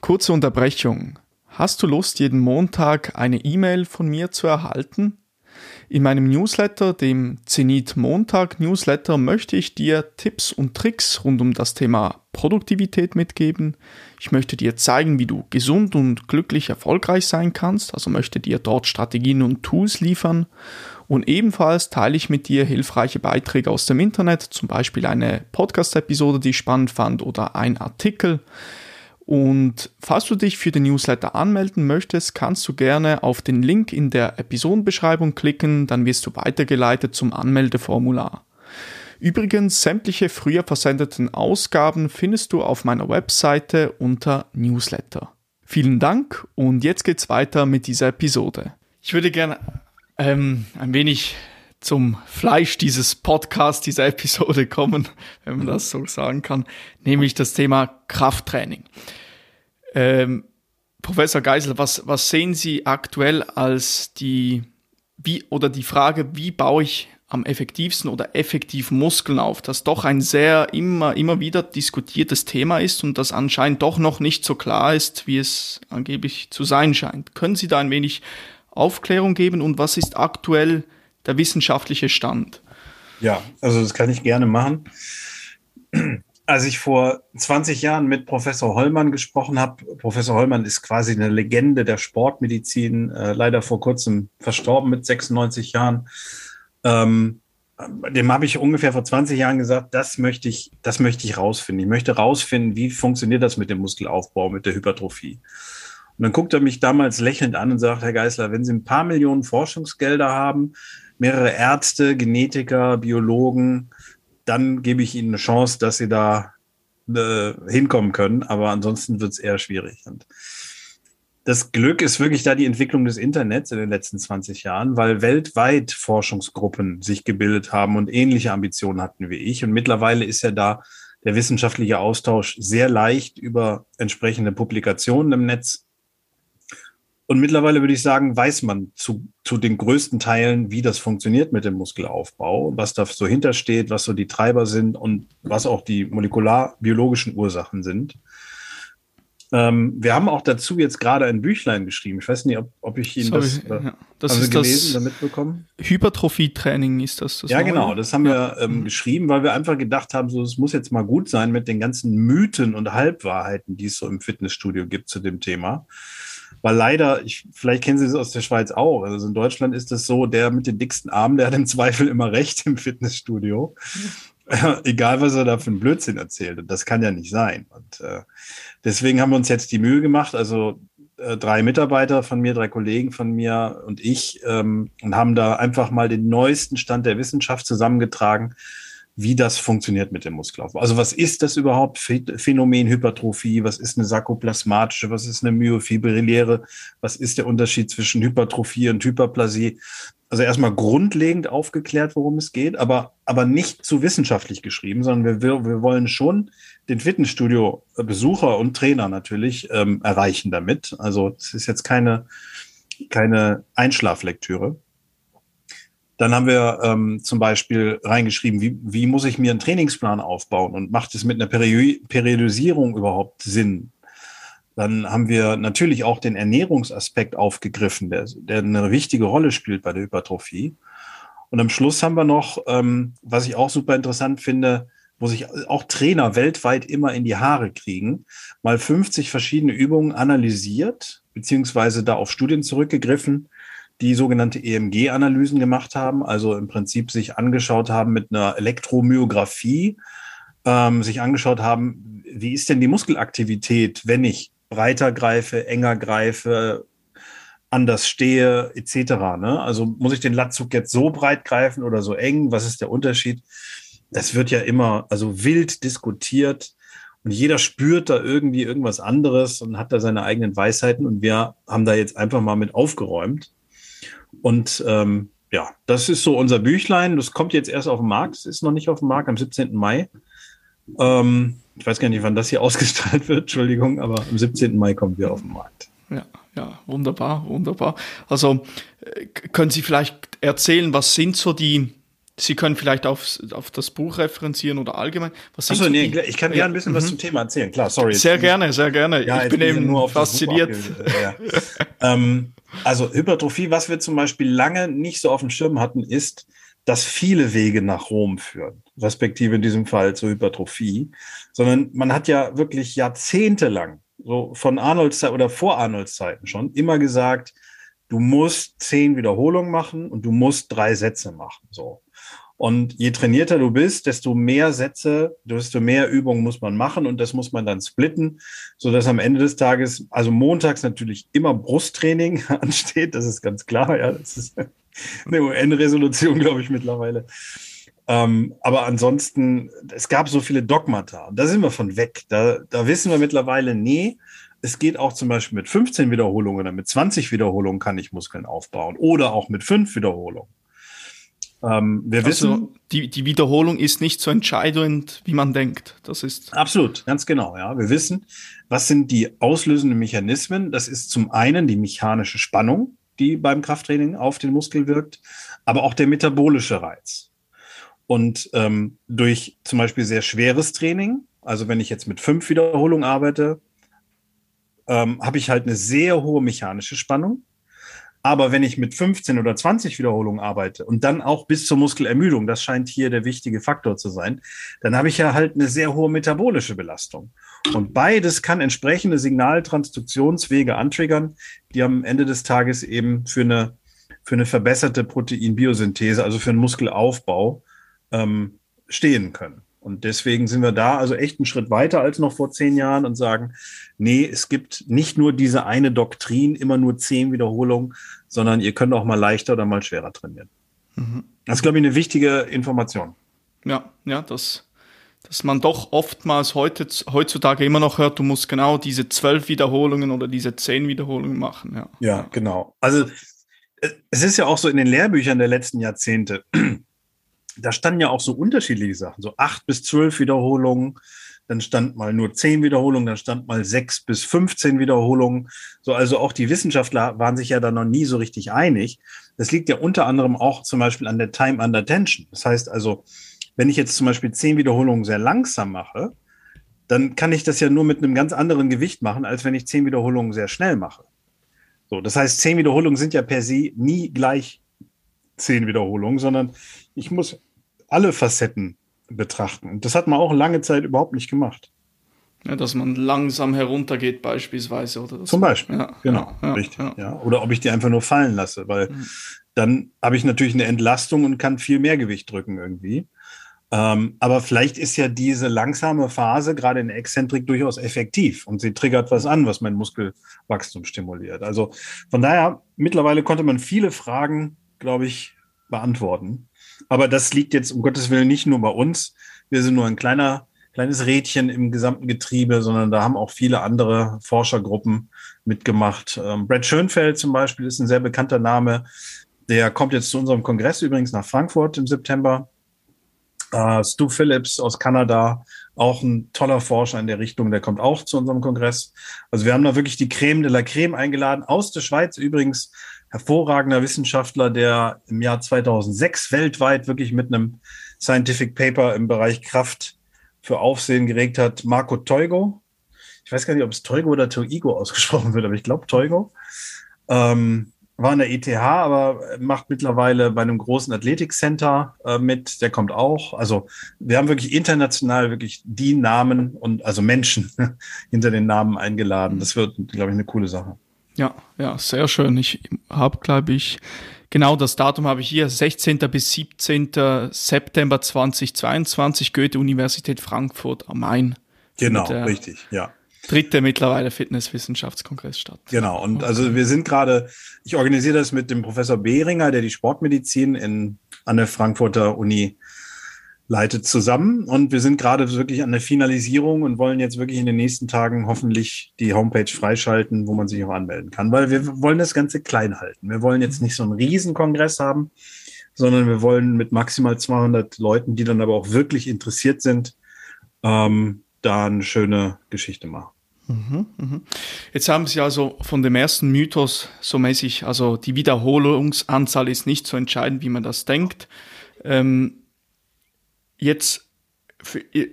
Kurze Unterbrechung. Hast du Lust, jeden Montag eine E-Mail von mir zu erhalten? In meinem Newsletter, dem Zenit Montag Newsletter, möchte ich dir Tipps und Tricks rund um das Thema Produktivität mitgeben. Ich möchte dir zeigen, wie du gesund und glücklich erfolgreich sein kannst, also möchte dir dort Strategien und Tools liefern. Und ebenfalls teile ich mit dir hilfreiche Beiträge aus dem Internet, zum Beispiel eine Podcast-Episode, die ich spannend fand, oder ein Artikel. Und falls du dich für den Newsletter anmelden möchtest, kannst du gerne auf den Link in der Episodenbeschreibung klicken, dann wirst du weitergeleitet zum Anmeldeformular. Übrigens, sämtliche früher versendeten Ausgaben findest du auf meiner Webseite unter Newsletter. Vielen Dank und jetzt geht's weiter mit dieser Episode. Ich würde gerne ähm, ein wenig zum Fleisch dieses Podcasts, dieser Episode kommen, (laughs) wenn man das so sagen kann, nämlich das Thema Krafttraining. Ähm, Professor Geisel, was, was sehen Sie aktuell als die, wie, oder die Frage, wie baue ich am effektivsten oder effektiv Muskeln auf, das doch ein sehr immer, immer wieder diskutiertes Thema ist und das anscheinend doch noch nicht so klar ist, wie es angeblich zu sein scheint. Können Sie da ein wenig Aufklärung geben und was ist aktuell der wissenschaftliche Stand? Ja, also das kann ich gerne machen. Als ich vor 20 Jahren mit Professor Hollmann gesprochen habe, Professor Hollmann ist quasi eine Legende der Sportmedizin, äh, leider vor kurzem verstorben mit 96 Jahren. Ähm, dem habe ich ungefähr vor 20 Jahren gesagt, das möchte ich, das möchte ich rausfinden. Ich möchte rausfinden, wie funktioniert das mit dem Muskelaufbau, mit der Hypertrophie. Und dann guckt er mich damals lächelnd an und sagt, Herr Geisler, wenn Sie ein paar Millionen Forschungsgelder haben, mehrere Ärzte, Genetiker, Biologen, dann gebe ich Ihnen eine Chance, dass Sie da äh, hinkommen können. Aber ansonsten wird es eher schwierig. Und das Glück ist wirklich da die Entwicklung des Internets in den letzten 20 Jahren, weil weltweit Forschungsgruppen sich gebildet haben und ähnliche Ambitionen hatten wie ich. Und mittlerweile ist ja da der wissenschaftliche Austausch sehr leicht über entsprechende Publikationen im Netz. Und mittlerweile würde ich sagen, weiß man zu, zu den größten Teilen, wie das funktioniert mit dem Muskelaufbau, was da so hintersteht, was so die Treiber sind und was auch die molekularbiologischen Ursachen sind. Ähm, wir haben auch dazu jetzt gerade ein Büchlein geschrieben. Ich weiß nicht, ob, ob ich Ihnen Sorry, das, äh, ja. das haben ist gelesen, das mitbekommen. Hypertrophie-Training ist das. das ja, neue? genau. Das haben ja. wir ähm, mhm. geschrieben, weil wir einfach gedacht haben, so es muss jetzt mal gut sein mit den ganzen Mythen und Halbwahrheiten, die es so im Fitnessstudio gibt zu dem Thema. Weil leider, ich, vielleicht kennen Sie es aus der Schweiz auch. Also in Deutschland ist es so, der mit den dicksten Armen, der hat im Zweifel immer recht im Fitnessstudio. (laughs) Egal, was er da für einen Blödsinn erzählt. Und das kann ja nicht sein. Und äh, deswegen haben wir uns jetzt die Mühe gemacht, also äh, drei Mitarbeiter von mir, drei Kollegen von mir und ich, ähm, und haben da einfach mal den neuesten Stand der Wissenschaft zusammengetragen, wie das funktioniert mit dem Muskelaufbau. Also was ist das überhaupt? Phänomen Hypertrophie? Was ist eine sarkoplasmatische? Was ist eine myofibrilläre? Was ist der Unterschied zwischen Hypertrophie und Hyperplasie? Also erstmal grundlegend aufgeklärt, worum es geht, aber, aber nicht zu wissenschaftlich geschrieben, sondern wir, wir wollen schon den Fitnessstudio-Besucher und Trainer natürlich ähm, erreichen damit. Also es ist jetzt keine, keine Einschlaflektüre. Dann haben wir ähm, zum Beispiel reingeschrieben, wie, wie muss ich mir einen Trainingsplan aufbauen und macht es mit einer Peri Periodisierung überhaupt Sinn? Dann haben wir natürlich auch den Ernährungsaspekt aufgegriffen, der, der eine wichtige Rolle spielt bei der Hypertrophie. Und am Schluss haben wir noch, ähm, was ich auch super interessant finde, wo sich auch Trainer weltweit immer in die Haare kriegen, mal 50 verschiedene Übungen analysiert, beziehungsweise da auf Studien zurückgegriffen, die sogenannte EMG-Analysen gemacht haben, also im Prinzip sich angeschaut haben mit einer Elektromyographie, ähm, sich angeschaut haben, wie ist denn die Muskelaktivität, wenn ich breiter greife, enger greife, anders stehe, etc. Ne? Also muss ich den Latzug jetzt so breit greifen oder so eng? Was ist der Unterschied? Das wird ja immer also wild diskutiert und jeder spürt da irgendwie irgendwas anderes und hat da seine eigenen Weisheiten und wir haben da jetzt einfach mal mit aufgeräumt und ähm, ja, das ist so unser Büchlein. Das kommt jetzt erst auf den Markt. Es ist noch nicht auf dem Markt am 17. Mai. Ähm, ich weiß gar nicht, wann das hier (laughs) ausgestrahlt wird, Entschuldigung, aber am 17. Mai kommen wir auf den Markt. Ja, ja, wunderbar, wunderbar. Also äh, können Sie vielleicht erzählen, was sind so die, Sie können vielleicht auf, auf das Buch referenzieren oder allgemein. Was Achso, nee, ich kann gerne ein bisschen was mhm. zum Thema erzählen. Klar, sorry. Sehr gerne, sehr gerne. Ja, ich bin eben nur fasziniert. Ja. ähm, also Hypertrophie, was wir zum Beispiel lange nicht so auf dem Schirm hatten, ist, dass viele Wege nach Rom führen, respektive in diesem Fall zur Hypertrophie, sondern man hat ja wirklich jahrzehntelang, so von Arnolds Zeit oder vor Arnolds Zeiten schon, immer gesagt, du musst zehn Wiederholungen machen und du musst drei Sätze machen. So. Und je trainierter du bist, desto mehr Sätze, desto mehr Übungen muss man machen und das muss man dann splitten, so dass am Ende des Tages, also montags natürlich immer Brusttraining (laughs) ansteht, das ist ganz klar, ja, das ist (laughs) eine UN-Resolution, glaube ich, mittlerweile. Ähm, aber ansonsten, es gab so viele Dogmata und da sind wir von weg. Da, da wissen wir mittlerweile, nee, es geht auch zum Beispiel mit 15 Wiederholungen oder mit 20 Wiederholungen kann ich Muskeln aufbauen oder auch mit fünf Wiederholungen. Ähm, wir also wissen, die, die Wiederholung ist nicht so entscheidend, wie man denkt. Das ist absolut, ganz genau. Ja, wir wissen, was sind die auslösenden Mechanismen? Das ist zum einen die mechanische Spannung, die beim Krafttraining auf den Muskel wirkt, aber auch der metabolische Reiz. Und ähm, durch zum Beispiel sehr schweres Training, also wenn ich jetzt mit fünf Wiederholungen arbeite, ähm, habe ich halt eine sehr hohe mechanische Spannung. Aber wenn ich mit 15 oder 20 Wiederholungen arbeite und dann auch bis zur Muskelermüdung, das scheint hier der wichtige Faktor zu sein, dann habe ich ja halt eine sehr hohe metabolische Belastung. Und beides kann entsprechende Signaltransduktionswege antriggern, die am Ende des Tages eben für eine, für eine verbesserte Proteinbiosynthese, also für einen Muskelaufbau, ähm, stehen können. Und deswegen sind wir da also echt einen Schritt weiter als noch vor zehn Jahren und sagen, nee, es gibt nicht nur diese eine Doktrin, immer nur zehn Wiederholungen, sondern ihr könnt auch mal leichter oder mal schwerer trainieren. Mhm. Das ist, glaube ich, eine wichtige Information. Ja, ja, das, dass man doch oftmals heute, heutzutage immer noch hört, du musst genau diese zwölf Wiederholungen oder diese zehn Wiederholungen machen. Ja, ja genau. Also es ist ja auch so in den Lehrbüchern der letzten Jahrzehnte, da standen ja auch so unterschiedliche Sachen, so acht bis zwölf Wiederholungen, dann stand mal nur zehn Wiederholungen, dann stand mal sechs bis 15 Wiederholungen. So, also auch die Wissenschaftler waren sich ja da noch nie so richtig einig. Das liegt ja unter anderem auch zum Beispiel an der Time under Tension. Das heißt also, wenn ich jetzt zum Beispiel zehn Wiederholungen sehr langsam mache, dann kann ich das ja nur mit einem ganz anderen Gewicht machen, als wenn ich zehn Wiederholungen sehr schnell mache. So, das heißt, zehn Wiederholungen sind ja per se nie gleich zehn Wiederholungen, sondern ich muss alle Facetten betrachten. Und das hat man auch lange Zeit überhaupt nicht gemacht. Ja, dass man langsam heruntergeht beispielsweise oder zum Beispiel ja, genau ja, richtig ja. oder ob ich die einfach nur fallen lasse weil mhm. dann habe ich natürlich eine Entlastung und kann viel mehr Gewicht drücken irgendwie ähm, aber vielleicht ist ja diese langsame Phase gerade in der Exzentrik durchaus effektiv und sie triggert was an was mein Muskelwachstum stimuliert also von daher mittlerweile konnte man viele Fragen glaube ich beantworten aber das liegt jetzt um Gottes Willen nicht nur bei uns. Wir sind nur ein kleiner, kleines Rädchen im gesamten Getriebe, sondern da haben auch viele andere Forschergruppen mitgemacht. Ähm, Brad Schönfeld zum Beispiel ist ein sehr bekannter Name. Der kommt jetzt zu unserem Kongress übrigens nach Frankfurt im September. Uh, Stu Phillips aus Kanada, auch ein toller Forscher in der Richtung, der kommt auch zu unserem Kongress. Also wir haben da wirklich die Creme de la Creme eingeladen, aus der Schweiz übrigens hervorragender Wissenschaftler, der im Jahr 2006 weltweit wirklich mit einem Scientific Paper im Bereich Kraft für Aufsehen geregt hat, Marco Teugo. Ich weiß gar nicht, ob es Teugo oder Toigo (laughs) ausgesprochen wird, aber ich glaube Teugo. Ähm, war in der ETH, aber macht mittlerweile bei einem großen Athletikcenter äh, mit. Der kommt auch. Also wir haben wirklich international wirklich die Namen und also Menschen (laughs) hinter den Namen eingeladen. Das wird, glaube ich, eine coole Sache. Ja, ja, sehr schön. Ich habe, glaube ich, genau das Datum habe ich hier, 16. bis 17. September 2022, Goethe-Universität Frankfurt am Main. Genau, richtig, ja. Dritte mittlerweile Fitnesswissenschaftskongress statt. Genau, und also wir sind gerade, ich organisiere das mit dem Professor Behringer, der die Sportmedizin in, an der Frankfurter Uni leitet zusammen. Und wir sind gerade wirklich an der Finalisierung und wollen jetzt wirklich in den nächsten Tagen hoffentlich die Homepage freischalten, wo man sich auch anmelden kann, weil wir wollen das Ganze klein halten. Wir wollen jetzt nicht so einen Riesenkongress haben, sondern wir wollen mit maximal 200 Leuten, die dann aber auch wirklich interessiert sind, ähm, da eine schöne Geschichte machen. Mhm, mhm. Jetzt haben Sie also von dem ersten Mythos so mäßig, also die Wiederholungsanzahl ist nicht so entscheidend, wie man das denkt. Ähm, jetzt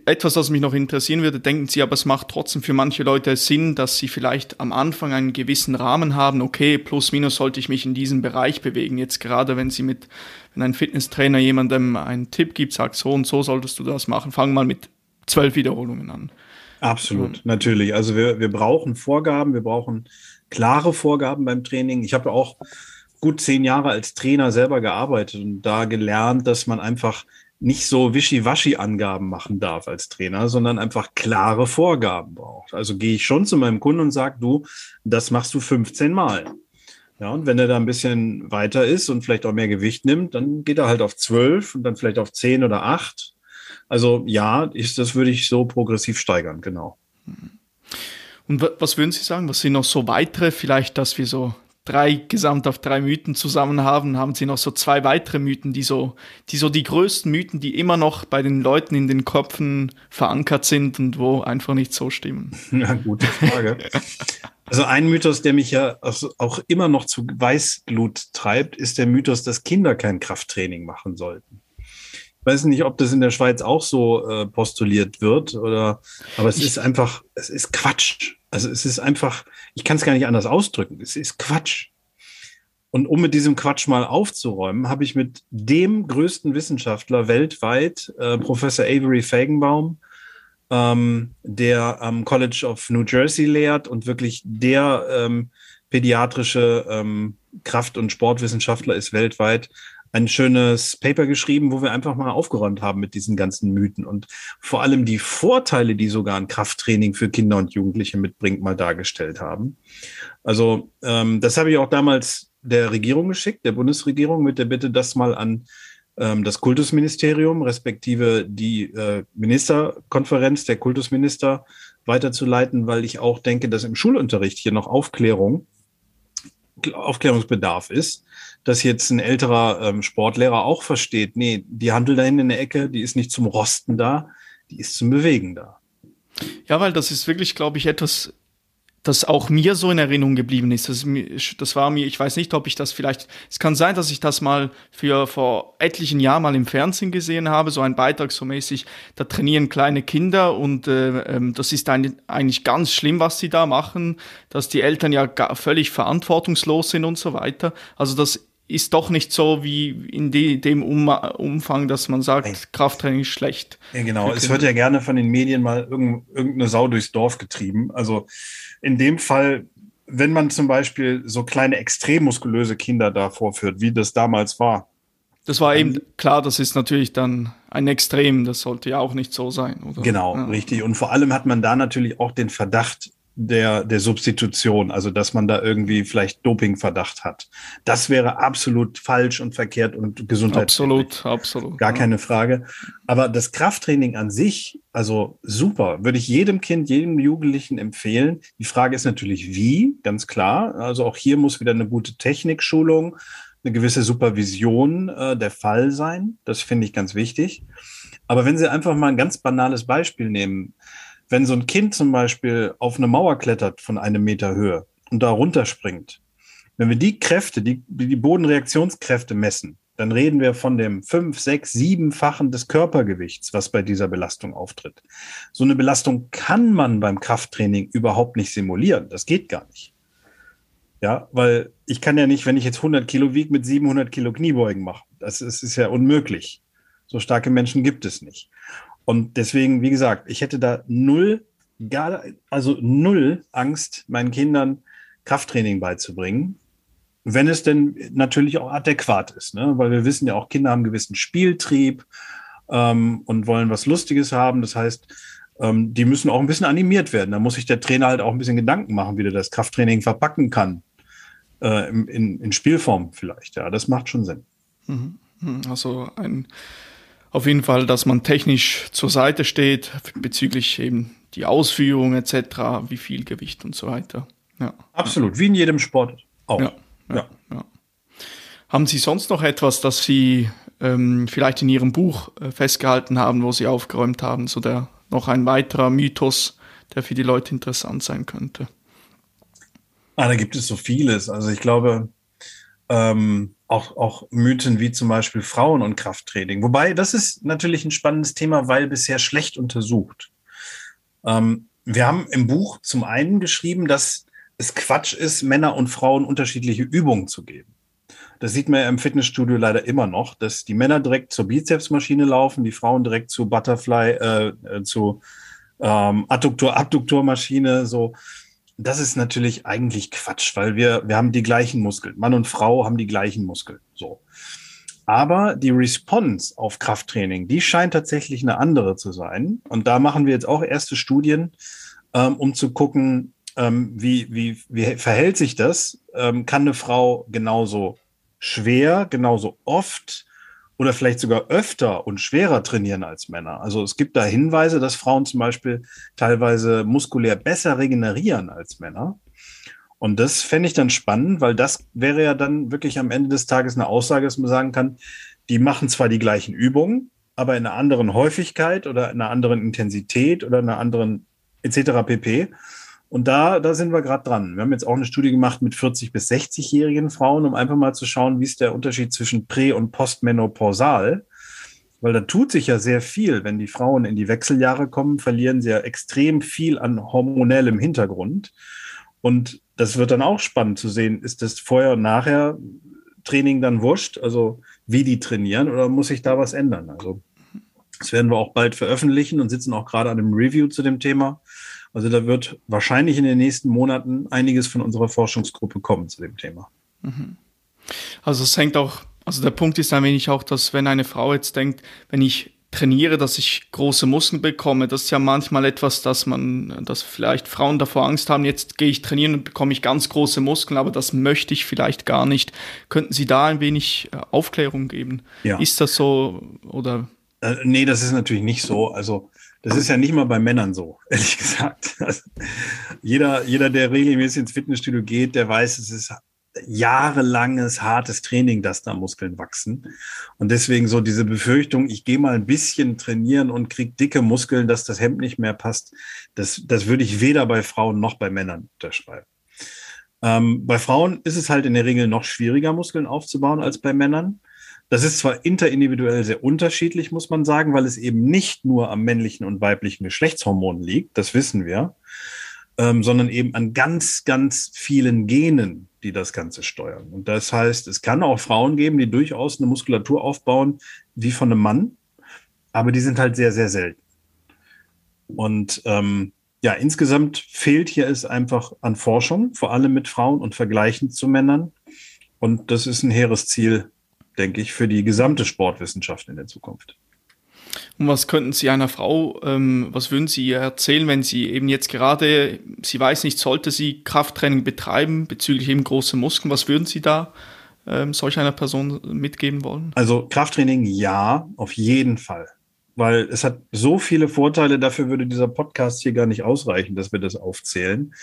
etwas, was mich noch interessieren würde, denken Sie, aber es macht trotzdem für manche Leute Sinn, dass sie vielleicht am Anfang einen gewissen Rahmen haben, okay, plus minus sollte ich mich in diesem Bereich bewegen. Jetzt gerade, wenn Sie mit, wenn ein Fitnesstrainer jemandem einen Tipp gibt, sagt, so und so solltest du das machen, fang mal mit zwölf Wiederholungen an. Absolut, natürlich. Also wir, wir brauchen Vorgaben, wir brauchen klare Vorgaben beim Training. Ich habe auch gut zehn Jahre als Trainer selber gearbeitet und da gelernt, dass man einfach nicht so Wischiwaschi-Angaben machen darf als Trainer, sondern einfach klare Vorgaben braucht. Also gehe ich schon zu meinem Kunden und sage, du, das machst du 15 Mal. Ja, und wenn er da ein bisschen weiter ist und vielleicht auch mehr Gewicht nimmt, dann geht er halt auf 12 und dann vielleicht auf 10 oder 8. Also ja, ist, das würde ich so progressiv steigern, genau. Und was würden Sie sagen? Was sind noch so weitere, vielleicht, dass wir so drei gesamt auf drei Mythen zusammen haben, haben sie noch so zwei weitere Mythen, die so, die so die größten Mythen, die immer noch bei den Leuten in den Köpfen verankert sind und wo einfach nicht so stimmen. (laughs) Ja, gute Frage. also ein Mythos, der mich ja auch immer noch zu Weißblut treibt, ist der Mythos, dass Kinder kein Krafttraining machen sollten. Ich weiß nicht, ob das in der Schweiz auch so äh, postuliert wird oder, aber es ist einfach, es ist Quatsch. Also es ist einfach, ich kann es gar nicht anders ausdrücken. Es ist Quatsch. Und um mit diesem Quatsch mal aufzuräumen, habe ich mit dem größten Wissenschaftler weltweit, äh, Professor Avery Fagenbaum, ähm, der am College of New Jersey lehrt und wirklich der ähm, pädiatrische ähm, Kraft- und Sportwissenschaftler ist weltweit, ein schönes Paper geschrieben, wo wir einfach mal aufgeräumt haben mit diesen ganzen Mythen und vor allem die Vorteile, die sogar ein Krafttraining für Kinder und Jugendliche mitbringt, mal dargestellt haben. Also ähm, das habe ich auch damals der Regierung geschickt, der Bundesregierung, mit der Bitte, das mal an ähm, das Kultusministerium, respektive die äh, Ministerkonferenz der Kultusminister weiterzuleiten, weil ich auch denke, dass im Schulunterricht hier noch Aufklärung Aufklärungsbedarf ist, dass jetzt ein älterer ähm, Sportlehrer auch versteht, nee, die Handel da hinten in der Ecke, die ist nicht zum Rosten da, die ist zum Bewegen da. Ja, weil das ist wirklich, glaube ich, etwas, das auch mir so in Erinnerung geblieben ist. Das, das, war mir, ich weiß nicht, ob ich das vielleicht, es kann sein, dass ich das mal für vor etlichen Jahren mal im Fernsehen gesehen habe, so ein Beitrag so mäßig, da trainieren kleine Kinder und äh, ähm, das ist ein, eigentlich ganz schlimm, was sie da machen, dass die Eltern ja völlig verantwortungslos sind und so weiter. Also das ist doch nicht so wie in de, dem um, Umfang, dass man sagt, Nein. Krafttraining ist schlecht. Ja, genau. Es wird ja gerne von den Medien mal irgendeine Sau durchs Dorf getrieben. Also in dem Fall, wenn man zum Beispiel so kleine extrem muskulöse Kinder da vorführt, wie das damals war. Das war eben klar, das ist natürlich dann ein Extrem, das sollte ja auch nicht so sein, oder? Genau, ja. richtig. Und vor allem hat man da natürlich auch den Verdacht, der, der Substitution, also dass man da irgendwie vielleicht Dopingverdacht hat. Das wäre absolut falsch und verkehrt und gesundheitlich. Absolut, absolut. Gar ja. keine Frage. Aber das Krafttraining an sich, also super, würde ich jedem Kind, jedem Jugendlichen empfehlen. Die Frage ist natürlich, wie, ganz klar. Also auch hier muss wieder eine gute Technikschulung, eine gewisse Supervision äh, der Fall sein. Das finde ich ganz wichtig. Aber wenn Sie einfach mal ein ganz banales Beispiel nehmen, wenn so ein Kind zum Beispiel auf eine Mauer klettert von einem Meter Höhe und da runterspringt, wenn wir die Kräfte, die, die Bodenreaktionskräfte messen, dann reden wir von dem fünf, sechs, siebenfachen des Körpergewichts, was bei dieser Belastung auftritt. So eine Belastung kann man beim Krafttraining überhaupt nicht simulieren. Das geht gar nicht. Ja, weil ich kann ja nicht, wenn ich jetzt 100 Kilo wiege, mit 700 Kilo Kniebeugen machen. Das ist, ist ja unmöglich. So starke Menschen gibt es nicht. Und deswegen, wie gesagt, ich hätte da null, gar, also null Angst, meinen Kindern Krafttraining beizubringen, wenn es denn natürlich auch adäquat ist, ne? weil wir wissen ja auch, Kinder haben einen gewissen Spieltrieb ähm, und wollen was Lustiges haben. Das heißt, ähm, die müssen auch ein bisschen animiert werden. Da muss sich der Trainer halt auch ein bisschen Gedanken machen, wie der das Krafttraining verpacken kann. Äh, in, in Spielform vielleicht. Ja, das macht schon Sinn. Also ein auf jeden Fall, dass man technisch zur Seite steht bezüglich eben die Ausführung etc., wie viel Gewicht und so weiter. Ja. Absolut, wie in jedem Sport auch. Ja, ja, ja. Haben Sie sonst noch etwas, das Sie ähm, vielleicht in Ihrem Buch äh, festgehalten haben, wo Sie aufgeräumt haben, so der noch ein weiterer Mythos, der für die Leute interessant sein könnte? Ah, da gibt es so vieles. Also ich glaube, ähm, auch, auch Mythen wie zum Beispiel Frauen- und Krafttraining. Wobei, das ist natürlich ein spannendes Thema, weil bisher schlecht untersucht. Ähm, wir haben im Buch zum einen geschrieben, dass es Quatsch ist, Männer und Frauen unterschiedliche Übungen zu geben. Das sieht man ja im Fitnessstudio leider immer noch, dass die Männer direkt zur Bizepsmaschine laufen, die Frauen direkt zu Butterfly, äh, äh, zu ähm, Adduktor, Abduktormaschine, so. Das ist natürlich eigentlich Quatsch, weil wir, wir haben die gleichen Muskeln. Mann und Frau haben die gleichen Muskeln, so. Aber die Response auf Krafttraining, die scheint tatsächlich eine andere zu sein. Und da machen wir jetzt auch erste Studien, ähm, um zu gucken, ähm, wie, wie, wie verhält sich das? Ähm, kann eine Frau genauso schwer, genauso oft oder vielleicht sogar öfter und schwerer trainieren als Männer? Also es gibt da Hinweise, dass Frauen zum Beispiel teilweise muskulär besser regenerieren als Männer. Und das fände ich dann spannend, weil das wäre ja dann wirklich am Ende des Tages eine Aussage, dass man sagen kann, die machen zwar die gleichen Übungen, aber in einer anderen Häufigkeit oder in einer anderen Intensität oder in einer anderen etc. pp. Und da, da sind wir gerade dran. Wir haben jetzt auch eine Studie gemacht mit 40 bis 60-jährigen Frauen, um einfach mal zu schauen, wie ist der Unterschied zwischen prä- und postmenopausal. Weil da tut sich ja sehr viel. Wenn die Frauen in die Wechseljahre kommen, verlieren sie ja extrem viel an hormonellem Hintergrund. Und das wird dann auch spannend zu sehen. Ist das vorher und nachher Training dann wurscht? Also wie die trainieren oder muss sich da was ändern? Also das werden wir auch bald veröffentlichen und sitzen auch gerade an einem Review zu dem Thema. Also da wird wahrscheinlich in den nächsten Monaten einiges von unserer Forschungsgruppe kommen zu dem Thema. Mhm. Also es hängt auch, also der Punkt ist ein wenig auch, dass wenn eine Frau jetzt denkt, wenn ich trainiere, dass ich große Muskeln bekomme. Das ist ja manchmal etwas, dass man, dass vielleicht Frauen davor Angst haben, jetzt gehe ich trainieren und bekomme ich ganz große Muskeln, aber das möchte ich vielleicht gar nicht. Könnten Sie da ein wenig äh, Aufklärung geben? Ja. Ist das so oder? Äh, nee, das ist natürlich nicht so. Also das ist ja nicht mal bei Männern so, (laughs) ehrlich gesagt. Jeder, jeder, der regelmäßig ins Fitnessstudio geht, der weiß, es ist jahrelanges, hartes Training, dass da Muskeln wachsen. Und deswegen so diese Befürchtung, ich gehe mal ein bisschen trainieren und krieg dicke Muskeln, dass das Hemd nicht mehr passt, das, das würde ich weder bei Frauen noch bei Männern unterschreiben. Ähm, bei Frauen ist es halt in der Regel noch schwieriger, Muskeln aufzubauen als bei Männern. Das ist zwar interindividuell sehr unterschiedlich, muss man sagen, weil es eben nicht nur am männlichen und weiblichen Geschlechtshormon liegt, das wissen wir, ähm, sondern eben an ganz, ganz vielen Genen, die das Ganze steuern. Und das heißt, es kann auch Frauen geben, die durchaus eine Muskulatur aufbauen wie von einem Mann, aber die sind halt sehr, sehr selten. Und ähm, ja, insgesamt fehlt hier es einfach an Forschung, vor allem mit Frauen und vergleichend zu Männern. Und das ist ein hehres Ziel, denke ich, für die gesamte Sportwissenschaft in der Zukunft. Und was könnten Sie einer Frau, ähm, was würden Sie ihr erzählen, wenn sie eben jetzt gerade, sie weiß nicht, sollte sie Krafttraining betreiben bezüglich eben große Muskeln, was würden Sie da ähm, solch einer Person mitgeben wollen? Also Krafttraining ja, auf jeden Fall. Weil es hat so viele Vorteile, dafür würde dieser Podcast hier gar nicht ausreichen, dass wir das aufzählen.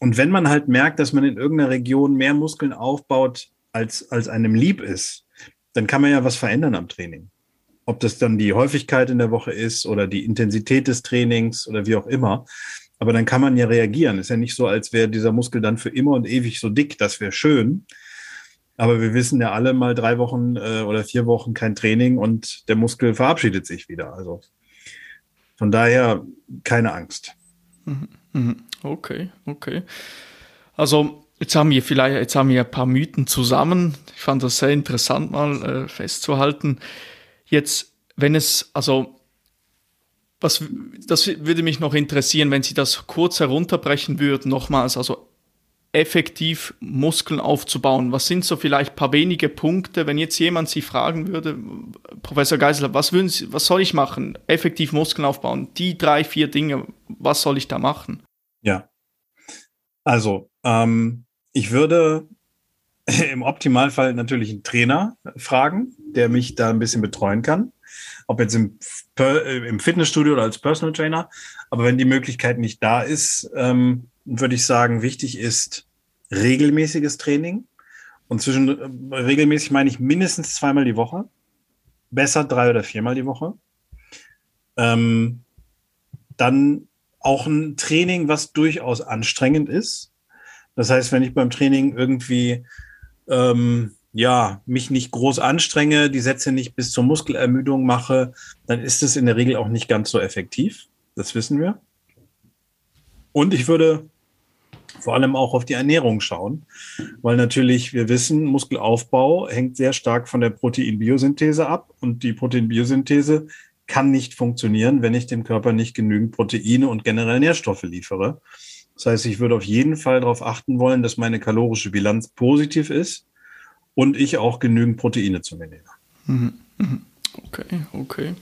Und wenn man halt merkt, dass man in irgendeiner Region mehr Muskeln aufbaut, als, als einem lieb ist, dann kann man ja was verändern am Training ob das dann die Häufigkeit in der Woche ist oder die Intensität des Trainings oder wie auch immer. Aber dann kann man ja reagieren. Ist ja nicht so, als wäre dieser Muskel dann für immer und ewig so dick. Das wäre schön. Aber wir wissen ja alle mal drei Wochen äh, oder vier Wochen kein Training und der Muskel verabschiedet sich wieder. Also von daher keine Angst. Mhm, mhm. Okay, okay. Also jetzt haben wir vielleicht, jetzt haben wir ein paar Mythen zusammen. Ich fand das sehr interessant mal äh, festzuhalten. Jetzt, wenn es, also, was, das würde mich noch interessieren, wenn Sie das kurz herunterbrechen würden, nochmals, also effektiv Muskeln aufzubauen. Was sind so vielleicht ein paar wenige Punkte, wenn jetzt jemand Sie fragen würde, Professor Geisler, was, würden Sie, was soll ich machen? Effektiv Muskeln aufbauen. Die drei, vier Dinge, was soll ich da machen? Ja. Also, ähm, ich würde (laughs) im Optimalfall natürlich einen Trainer fragen, der mich da ein bisschen betreuen kann. Ob jetzt im, äh, im Fitnessstudio oder als Personal Trainer. Aber wenn die Möglichkeit nicht da ist, ähm, würde ich sagen, wichtig ist regelmäßiges Training. Und zwischen äh, regelmäßig meine ich mindestens zweimal die Woche. Besser drei oder viermal die Woche. Ähm, dann auch ein Training, was durchaus anstrengend ist. Das heißt, wenn ich beim Training irgendwie ähm, ja, mich nicht groß anstrenge, die Sätze nicht bis zur Muskelermüdung mache, dann ist es in der Regel auch nicht ganz so effektiv. Das wissen wir. Und ich würde vor allem auch auf die Ernährung schauen, weil natürlich wir wissen, Muskelaufbau hängt sehr stark von der Proteinbiosynthese ab und die Proteinbiosynthese kann nicht funktionieren, wenn ich dem Körper nicht genügend Proteine und generell Nährstoffe liefere. Das heißt, ich würde auf jeden Fall darauf achten wollen, dass meine kalorische Bilanz positiv ist und ich auch genügend Proteine zu mir nehme. Mhm, mhm. Okay, okay.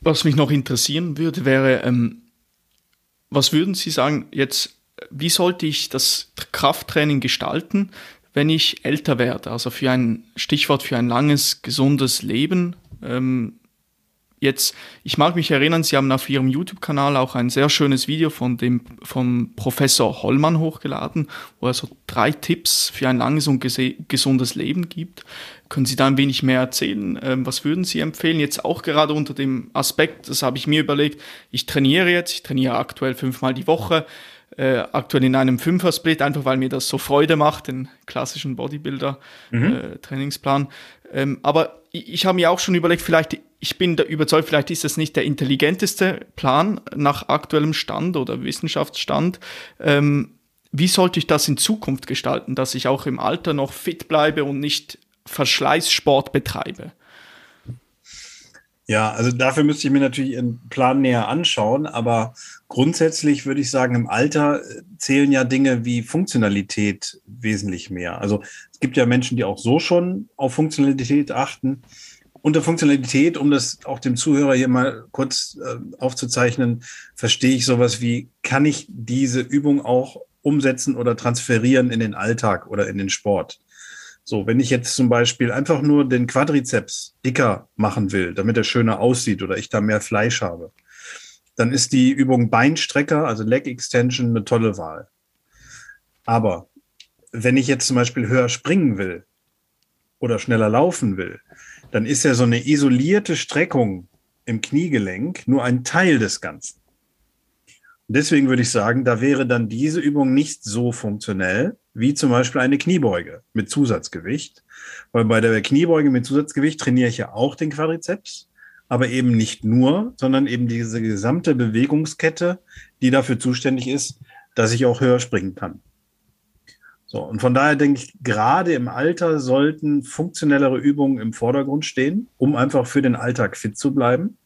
Was mich noch interessieren würde, wäre, ähm, was würden Sie sagen, jetzt, wie sollte ich das Krafttraining gestalten, wenn ich älter werde? Also für ein Stichwort für ein langes, gesundes Leben. Ähm, Jetzt, ich mag mich erinnern, Sie haben auf Ihrem YouTube-Kanal auch ein sehr schönes Video von dem, vom Professor Hollmann hochgeladen, wo er so drei Tipps für ein langes und gesundes Leben gibt. Können Sie da ein wenig mehr erzählen? Ähm, was würden Sie empfehlen? Jetzt auch gerade unter dem Aspekt, das habe ich mir überlegt, ich trainiere jetzt, ich trainiere aktuell fünfmal die Woche, äh, aktuell in einem Fünfer-Split, einfach weil mir das so Freude macht, den klassischen Bodybuilder-Trainingsplan. Mhm. Äh, ähm, aber ich, ich habe mir auch schon überlegt, vielleicht ich bin da überzeugt, vielleicht ist das nicht der intelligenteste Plan nach aktuellem Stand oder Wissenschaftsstand. Ähm, wie sollte ich das in Zukunft gestalten, dass ich auch im Alter noch fit bleibe und nicht Verschleißsport betreibe? Ja, also dafür müsste ich mir natürlich Ihren Plan näher anschauen, aber grundsätzlich würde ich sagen, im Alter zählen ja Dinge wie Funktionalität wesentlich mehr. Also es gibt ja Menschen, die auch so schon auf Funktionalität achten unter Funktionalität, um das auch dem Zuhörer hier mal kurz äh, aufzuzeichnen, verstehe ich sowas wie, kann ich diese Übung auch umsetzen oder transferieren in den Alltag oder in den Sport? So, wenn ich jetzt zum Beispiel einfach nur den Quadrizeps dicker machen will, damit er schöner aussieht oder ich da mehr Fleisch habe, dann ist die Übung Beinstrecker, also Leg Extension, eine tolle Wahl. Aber wenn ich jetzt zum Beispiel höher springen will oder schneller laufen will, dann ist ja so eine isolierte Streckung im Kniegelenk nur ein Teil des Ganzen. Deswegen würde ich sagen, da wäre dann diese Übung nicht so funktionell wie zum Beispiel eine Kniebeuge mit Zusatzgewicht. Weil bei der Kniebeuge mit Zusatzgewicht trainiere ich ja auch den Quadrizeps, aber eben nicht nur, sondern eben diese gesamte Bewegungskette, die dafür zuständig ist, dass ich auch höher springen kann. So, und von daher denke ich, gerade im Alter sollten funktionellere Übungen im Vordergrund stehen, um einfach für den Alltag fit zu bleiben.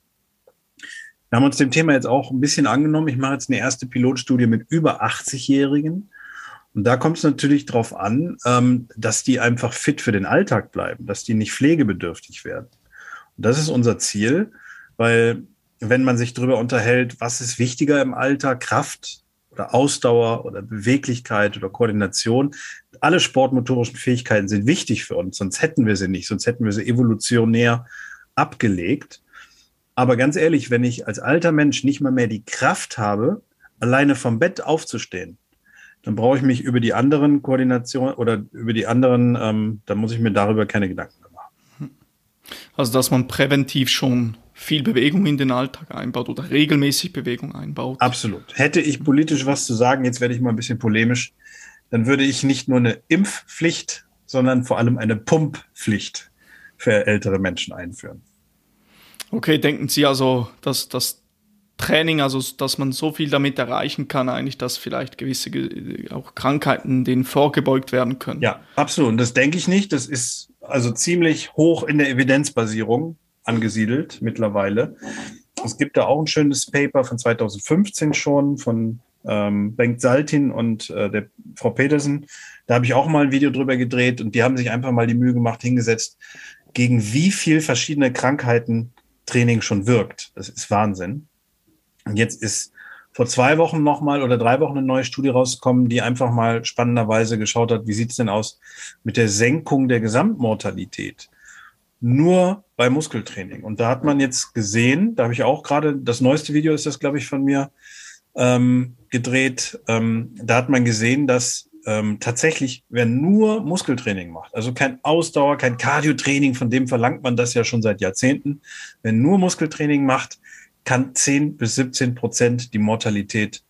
Wir haben uns dem Thema jetzt auch ein bisschen angenommen. Ich mache jetzt eine erste Pilotstudie mit über 80-Jährigen. Und da kommt es natürlich darauf an, ähm, dass die einfach fit für den Alltag bleiben, dass die nicht pflegebedürftig werden. Und das ist unser Ziel, weil wenn man sich darüber unterhält, was ist wichtiger im Alter, Kraft oder Ausdauer oder Beweglichkeit oder Koordination. Alle sportmotorischen Fähigkeiten sind wichtig für uns, sonst hätten wir sie nicht, sonst hätten wir sie evolutionär abgelegt. Aber ganz ehrlich, wenn ich als alter Mensch nicht mal mehr die Kraft habe, alleine vom Bett aufzustehen, dann brauche ich mich über die anderen Koordinationen oder über die anderen, ähm, dann muss ich mir darüber keine Gedanken mehr machen. Also dass man präventiv schon viel Bewegung in den Alltag einbaut oder regelmäßig Bewegung einbaut. Absolut. Hätte ich politisch was zu sagen, jetzt werde ich mal ein bisschen polemisch, dann würde ich nicht nur eine Impfpflicht, sondern vor allem eine Pumppflicht für ältere Menschen einführen. Okay, denken Sie also, dass das Training, also dass man so viel damit erreichen kann, eigentlich, dass vielleicht gewisse auch Krankheiten denen vorgebeugt werden können? Ja, absolut. Und das denke ich nicht. Das ist also ziemlich hoch in der Evidenzbasierung angesiedelt mittlerweile. Es gibt da auch ein schönes Paper von 2015 schon von ähm, Bengt Saltin und äh, der Frau Petersen. Da habe ich auch mal ein Video drüber gedreht und die haben sich einfach mal die Mühe gemacht, hingesetzt, gegen wie viel verschiedene Krankheiten Training schon wirkt. Das ist Wahnsinn. Und jetzt ist vor zwei Wochen nochmal oder drei Wochen eine neue Studie rausgekommen, die einfach mal spannenderweise geschaut hat, wie sieht es denn aus mit der Senkung der Gesamtmortalität nur bei Muskeltraining. Und da hat man jetzt gesehen, da habe ich auch gerade, das neueste Video ist das, glaube ich, von mir ähm, gedreht, ähm, da hat man gesehen, dass ähm, tatsächlich, wer nur Muskeltraining macht, also kein Ausdauer, kein Cardiotraining, von dem verlangt man das ja schon seit Jahrzehnten, wer nur Muskeltraining macht, kann 10 bis 17 Prozent die Mortalität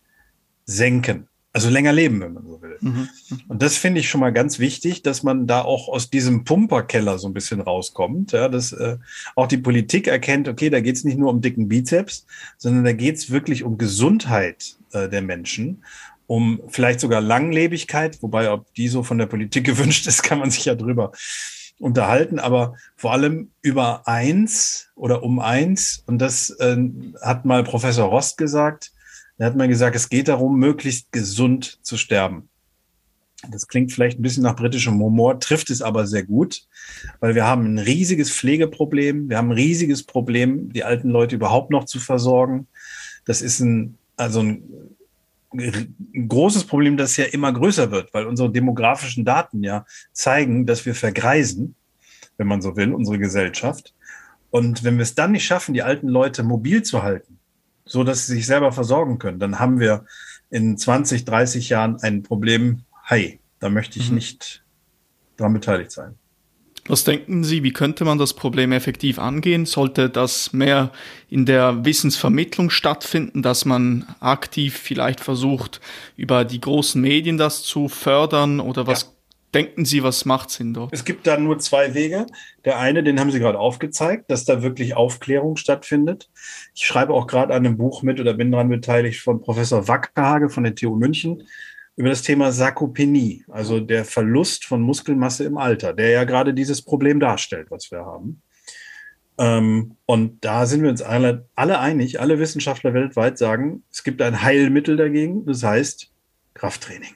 senken. Also länger leben, wenn man so will. Mhm. Und das finde ich schon mal ganz wichtig, dass man da auch aus diesem Pumperkeller so ein bisschen rauskommt. Ja, dass äh, auch die Politik erkennt, okay, da geht es nicht nur um dicken Bizeps, sondern da geht es wirklich um Gesundheit äh, der Menschen, um vielleicht sogar Langlebigkeit, wobei ob die so von der Politik (laughs) gewünscht ist, kann man sich ja drüber unterhalten, aber vor allem über eins oder um eins. Und das äh, hat mal Professor Rost gesagt er hat mal gesagt, es geht darum, möglichst gesund zu sterben. Das klingt vielleicht ein bisschen nach britischem Humor, trifft es aber sehr gut, weil wir haben ein riesiges Pflegeproblem. Wir haben ein riesiges Problem, die alten Leute überhaupt noch zu versorgen. Das ist ein, also ein, ein großes Problem, das ja immer größer wird, weil unsere demografischen Daten ja zeigen, dass wir vergreisen, wenn man so will, unsere Gesellschaft. Und wenn wir es dann nicht schaffen, die alten Leute mobil zu halten, so dass sie sich selber versorgen können, dann haben wir in 20, 30 Jahren ein Problem. Hi, da möchte ich mhm. nicht daran beteiligt sein. Was denken Sie, wie könnte man das Problem effektiv angehen? Sollte das mehr in der Wissensvermittlung stattfinden, dass man aktiv vielleicht versucht, über die großen Medien das zu fördern? Oder was ja denken Sie, was macht Sinn dort? Es gibt da nur zwei Wege. Der eine, den haben Sie gerade aufgezeigt, dass da wirklich Aufklärung stattfindet. Ich schreibe auch gerade an einem Buch mit oder bin daran beteiligt von Professor Wackerhage von der TU München über das Thema Sarkopenie, also der Verlust von Muskelmasse im Alter, der ja gerade dieses Problem darstellt, was wir haben. Ähm, und da sind wir uns alle, alle einig, alle Wissenschaftler weltweit sagen, es gibt ein Heilmittel dagegen, das heißt Krafttraining.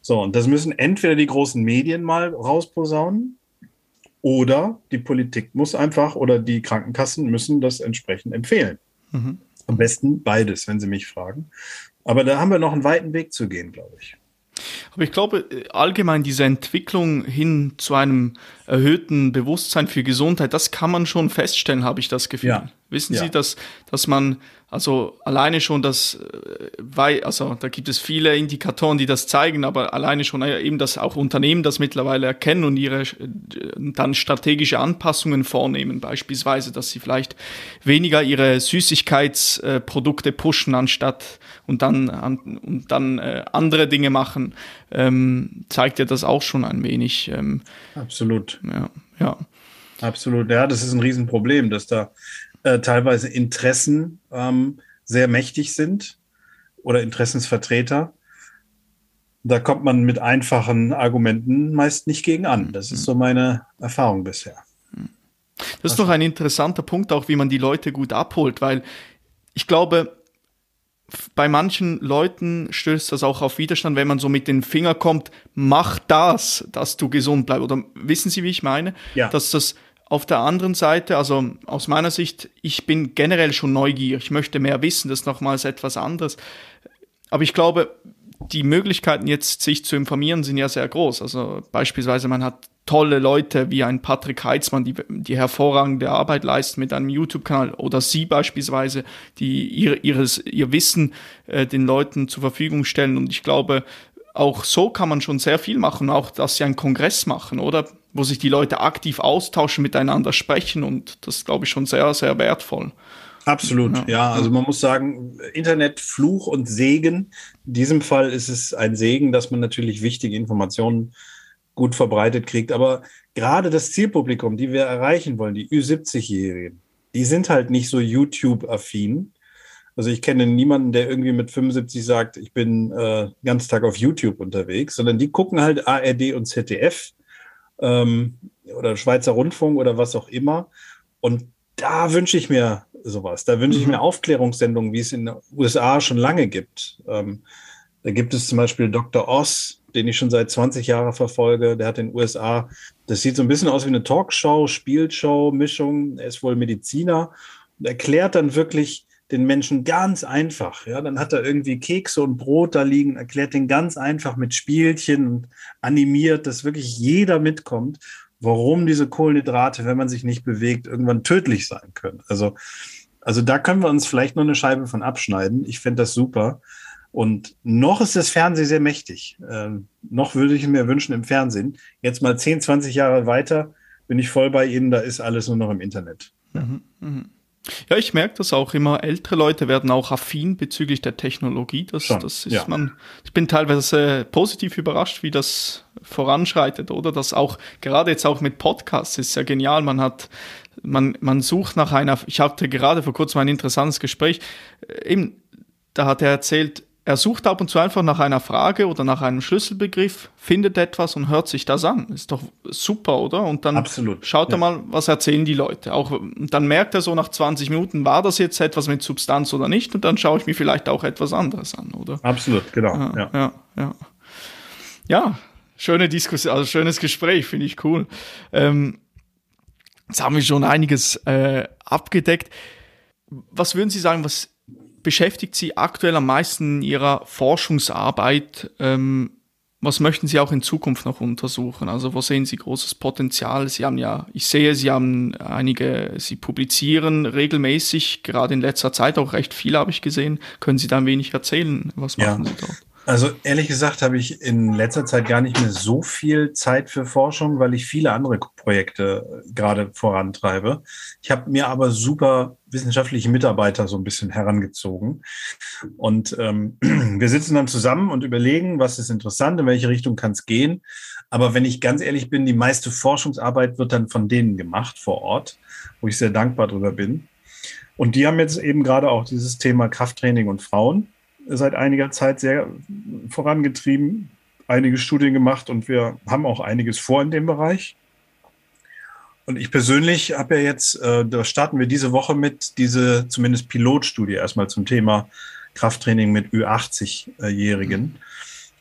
So, und das müssen entweder die großen Medien mal rausposaunen oder die Politik muss einfach oder die Krankenkassen müssen das entsprechend empfehlen. Mhm. Am besten beides, wenn Sie mich fragen. Aber da haben wir noch einen weiten Weg zu gehen, glaube ich. Aber ich glaube, äh, allgemein diese Entwicklung hin zu einem erhöhten Bewusstsein für Gesundheit, das kann man schon feststellen, habe ich das Gefühl. Ja. Wissen ja. Sie, dass, dass man, also alleine schon das, äh, weil, also da gibt es viele Indikatoren, die das zeigen, aber alleine schon eben, dass auch Unternehmen das mittlerweile erkennen und ihre äh, dann strategische Anpassungen vornehmen, beispielsweise, dass sie vielleicht weniger ihre Süßigkeitsprodukte pushen, anstatt und dann, an, und dann äh, andere Dinge machen, ähm, zeigt ja das auch schon ein wenig. Ähm, Absolut. Ja, ja. Absolut, ja, das ist ein Riesenproblem, dass da äh, teilweise Interessen ähm, sehr mächtig sind oder Interessensvertreter. Da kommt man mit einfachen Argumenten meist nicht gegen an. Das ist so meine Erfahrung bisher. Das ist doch ein interessanter Punkt, auch wie man die Leute gut abholt, weil ich glaube, bei manchen Leuten stößt das auch auf Widerstand, wenn man so mit den Finger kommt, mach das, dass du gesund bleibst. Oder wissen Sie, wie ich meine? Ja. Dass das auf der anderen Seite, also aus meiner Sicht, ich bin generell schon neugierig, ich möchte mehr wissen, das ist nochmals etwas anderes. Aber ich glaube, die Möglichkeiten jetzt sich zu informieren sind ja sehr groß. Also beispielsweise man hat tolle Leute wie ein Patrick Heitzmann, die, die hervorragende Arbeit leisten mit einem YouTube-Kanal oder Sie beispielsweise, die ihr, ihres, ihr Wissen äh, den Leuten zur Verfügung stellen. Und ich glaube, auch so kann man schon sehr viel machen, auch dass sie einen Kongress machen, oder? Wo sich die Leute aktiv austauschen, miteinander sprechen und das ist, glaube ich, schon sehr, sehr wertvoll. Absolut, ja. ja. Also man muss sagen, Internet, Fluch und Segen. In diesem Fall ist es ein Segen, dass man natürlich wichtige Informationen gut verbreitet kriegt. Aber gerade das Zielpublikum, die wir erreichen wollen, die Ü70-Jährigen, die sind halt nicht so YouTube-affin. Also ich kenne niemanden, der irgendwie mit 75 sagt, ich bin äh, ganz Tag auf YouTube unterwegs, sondern die gucken halt ARD und ZDF ähm, oder Schweizer Rundfunk oder was auch immer. Und da wünsche ich mir sowas. Da wünsche ich mir mhm. Aufklärungssendungen, wie es in den USA schon lange gibt. Ähm, da gibt es zum Beispiel Dr. Oz, den ich schon seit 20 Jahren verfolge. Der hat in den USA, das sieht so ein bisschen aus wie eine Talkshow, Spielshow, Mischung. Er ist wohl Mediziner und erklärt dann wirklich den Menschen ganz einfach. Ja, dann hat er irgendwie Kekse und Brot da liegen, erklärt den ganz einfach mit Spielchen und animiert, dass wirklich jeder mitkommt, warum diese Kohlenhydrate, wenn man sich nicht bewegt, irgendwann tödlich sein können. Also, also da können wir uns vielleicht noch eine Scheibe von abschneiden. Ich finde das super. Und noch ist das Fernsehen sehr mächtig. Ähm, noch würde ich mir wünschen im Fernsehen. Jetzt mal 10, 20 Jahre weiter bin ich voll bei Ihnen, da ist alles nur noch im Internet. Mhm, mh. Ja, ich merke das auch immer. Ältere Leute werden auch affin bezüglich der Technologie. Das, Schon, das ist ja. man. Ich bin teilweise positiv überrascht, wie das voranschreitet, oder? Das auch, gerade jetzt auch mit Podcasts ist ja genial. Man hat, man, man sucht nach einer, ich hatte gerade vor kurzem ein interessantes Gespräch, eben, da hat er erzählt, er sucht ab und zu einfach nach einer Frage oder nach einem Schlüsselbegriff, findet etwas und hört sich das an. Ist doch super, oder? Und dann Absolut, schaut ja. er mal, was erzählen die Leute. Auch dann merkt er so nach 20 Minuten, war das jetzt etwas mit Substanz oder nicht? Und dann schaue ich mir vielleicht auch etwas anderes an, oder? Absolut, genau. Ja, ja, ja. ja. ja schöne Diskussion, also schönes Gespräch, finde ich cool. Ähm, jetzt haben wir schon einiges äh, abgedeckt. Was würden Sie sagen, was beschäftigt Sie aktuell am meisten in Ihrer Forschungsarbeit? Ähm, was möchten Sie auch in Zukunft noch untersuchen? Also wo sehen Sie großes Potenzial? Sie haben ja, ich sehe, Sie haben einige, Sie publizieren regelmäßig, gerade in letzter Zeit auch recht viel habe ich gesehen. Können Sie da ein wenig erzählen? Was machen ja. Sie dort? Also ehrlich gesagt habe ich in letzter Zeit gar nicht mehr so viel Zeit für Forschung, weil ich viele andere Projekte äh, gerade vorantreibe. Ich habe mir aber super wissenschaftliche Mitarbeiter so ein bisschen herangezogen. Und ähm, (clears throat) wir sitzen dann zusammen und überlegen, was ist interessant, in welche Richtung kann es gehen. Aber wenn ich ganz ehrlich bin, die meiste Forschungsarbeit wird dann von denen gemacht vor Ort, wo ich sehr dankbar drüber bin. Und die haben jetzt eben gerade auch dieses Thema Krafttraining und Frauen seit einiger Zeit sehr vorangetrieben, einige Studien gemacht und wir haben auch einiges vor in dem Bereich. Und ich persönlich habe ja jetzt, äh, da starten wir diese Woche mit, diese zumindest Pilotstudie erstmal zum Thema Krafttraining mit Ü80-Jährigen.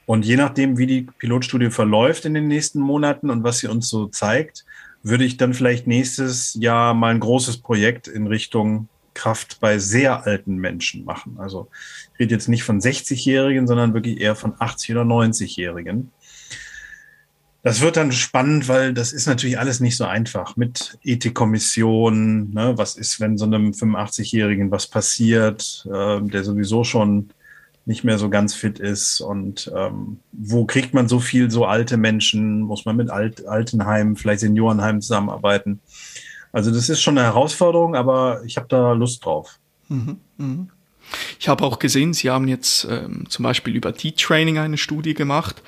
Und je nachdem, wie die Pilotstudie verläuft in den nächsten Monaten und was sie uns so zeigt, würde ich dann vielleicht nächstes Jahr mal ein großes Projekt in Richtung Kraft bei sehr alten Menschen machen. Also ich rede jetzt nicht von 60-Jährigen, sondern wirklich eher von 80- oder 90-Jährigen. Das wird dann spannend, weil das ist natürlich alles nicht so einfach mit Ethikkommission. Ne? Was ist, wenn so einem 85-Jährigen was passiert, äh, der sowieso schon nicht mehr so ganz fit ist und ähm, wo kriegt man so viel so alte Menschen? Muss man mit Alt Altenheimen, vielleicht Seniorenheimen zusammenarbeiten? Also das ist schon eine Herausforderung, aber ich habe da Lust drauf. Mhm, mh. Ich habe auch gesehen, Sie haben jetzt ähm, zum Beispiel über T-Training eine Studie gemacht,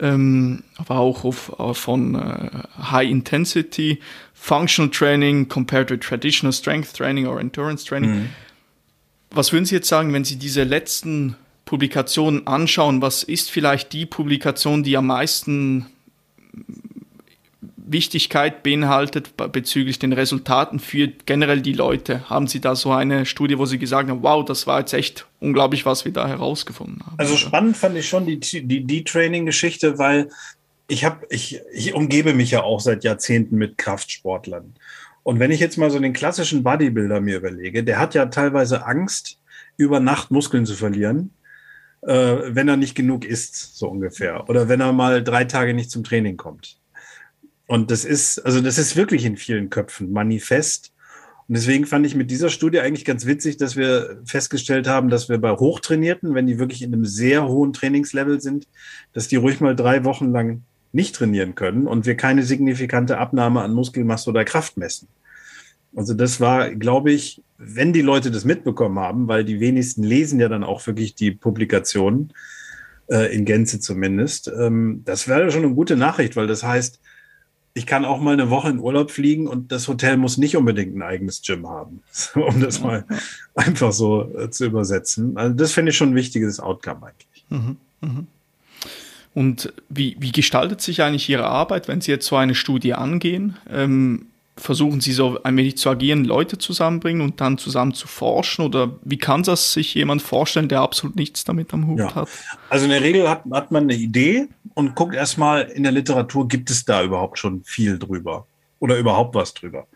ähm, aber auch auf, auf von äh, High Intensity Functional Training compared to Traditional Strength Training or Endurance Training. Mhm. Was würden Sie jetzt sagen, wenn Sie diese letzten Publikationen anschauen? Was ist vielleicht die Publikation, die am meisten Wichtigkeit beinhaltet bezüglich den Resultaten für generell die Leute? Haben Sie da so eine Studie, wo Sie gesagt haben, wow, das war jetzt echt unglaublich, was wir da herausgefunden haben? Also spannend fand ich schon die, die, die Training-Geschichte, weil ich habe, ich, ich umgebe mich ja auch seit Jahrzehnten mit Kraftsportlern. Und wenn ich jetzt mal so den klassischen Bodybuilder mir überlege, der hat ja teilweise Angst, über Nacht Muskeln zu verlieren, äh, wenn er nicht genug isst, so ungefähr. Oder wenn er mal drei Tage nicht zum Training kommt. Und das ist, also das ist wirklich in vielen Köpfen manifest. Und deswegen fand ich mit dieser Studie eigentlich ganz witzig, dass wir festgestellt haben, dass wir bei Hochtrainierten, wenn die wirklich in einem sehr hohen Trainingslevel sind, dass die ruhig mal drei Wochen lang nicht trainieren können und wir keine signifikante Abnahme an Muskelmasse oder Kraft messen. Also das war, glaube ich, wenn die Leute das mitbekommen haben, weil die wenigsten lesen ja dann auch wirklich die Publikationen, äh, in Gänze zumindest, ähm, das wäre schon eine gute Nachricht, weil das heißt, ich kann auch mal eine Woche in Urlaub fliegen und das Hotel muss nicht unbedingt ein eigenes Gym haben, (laughs) um das mal einfach so äh, zu übersetzen. Also das finde ich schon ein wichtiges Outcome eigentlich. Mhm, mh. Und wie, wie gestaltet sich eigentlich Ihre Arbeit, wenn Sie jetzt so eine Studie angehen? Ähm, versuchen Sie so ein wenig zu agieren, Leute zusammenbringen und dann zusammen zu forschen? Oder wie kann das sich jemand vorstellen, der absolut nichts damit am Hut ja. hat? Also in der Regel hat, hat man eine Idee und guckt erstmal in der Literatur, gibt es da überhaupt schon viel drüber oder überhaupt was drüber?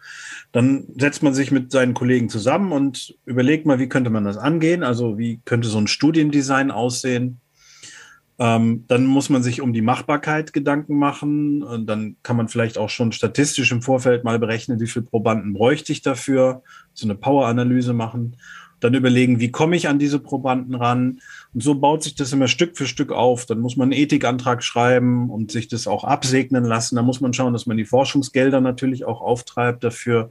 Dann setzt man sich mit seinen Kollegen zusammen und überlegt mal, wie könnte man das angehen? Also wie könnte so ein Studiendesign aussehen? Ähm, dann muss man sich um die Machbarkeit Gedanken machen. Und dann kann man vielleicht auch schon statistisch im Vorfeld mal berechnen, wie viele Probanden bräuchte ich dafür, so eine Power-Analyse machen. Dann überlegen, wie komme ich an diese Probanden ran? Und so baut sich das immer Stück für Stück auf. Dann muss man einen Ethikantrag schreiben und sich das auch absegnen lassen. Da muss man schauen, dass man die Forschungsgelder natürlich auch auftreibt dafür.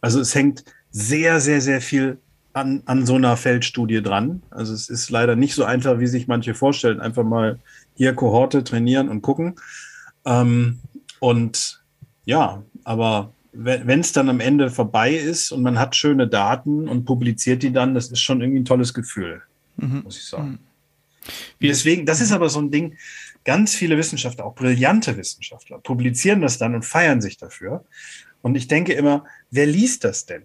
Also es hängt sehr, sehr, sehr viel an, an so einer Feldstudie dran. Also es ist leider nicht so einfach, wie sich manche vorstellen. Einfach mal hier Kohorte trainieren und gucken. Ähm, und ja, aber wenn es dann am Ende vorbei ist und man hat schöne Daten und publiziert die dann, das ist schon irgendwie ein tolles Gefühl, mhm. muss ich sagen. Mhm. Deswegen, das ist aber so ein Ding, ganz viele Wissenschaftler, auch brillante Wissenschaftler, publizieren das dann und feiern sich dafür. Und ich denke immer, wer liest das denn?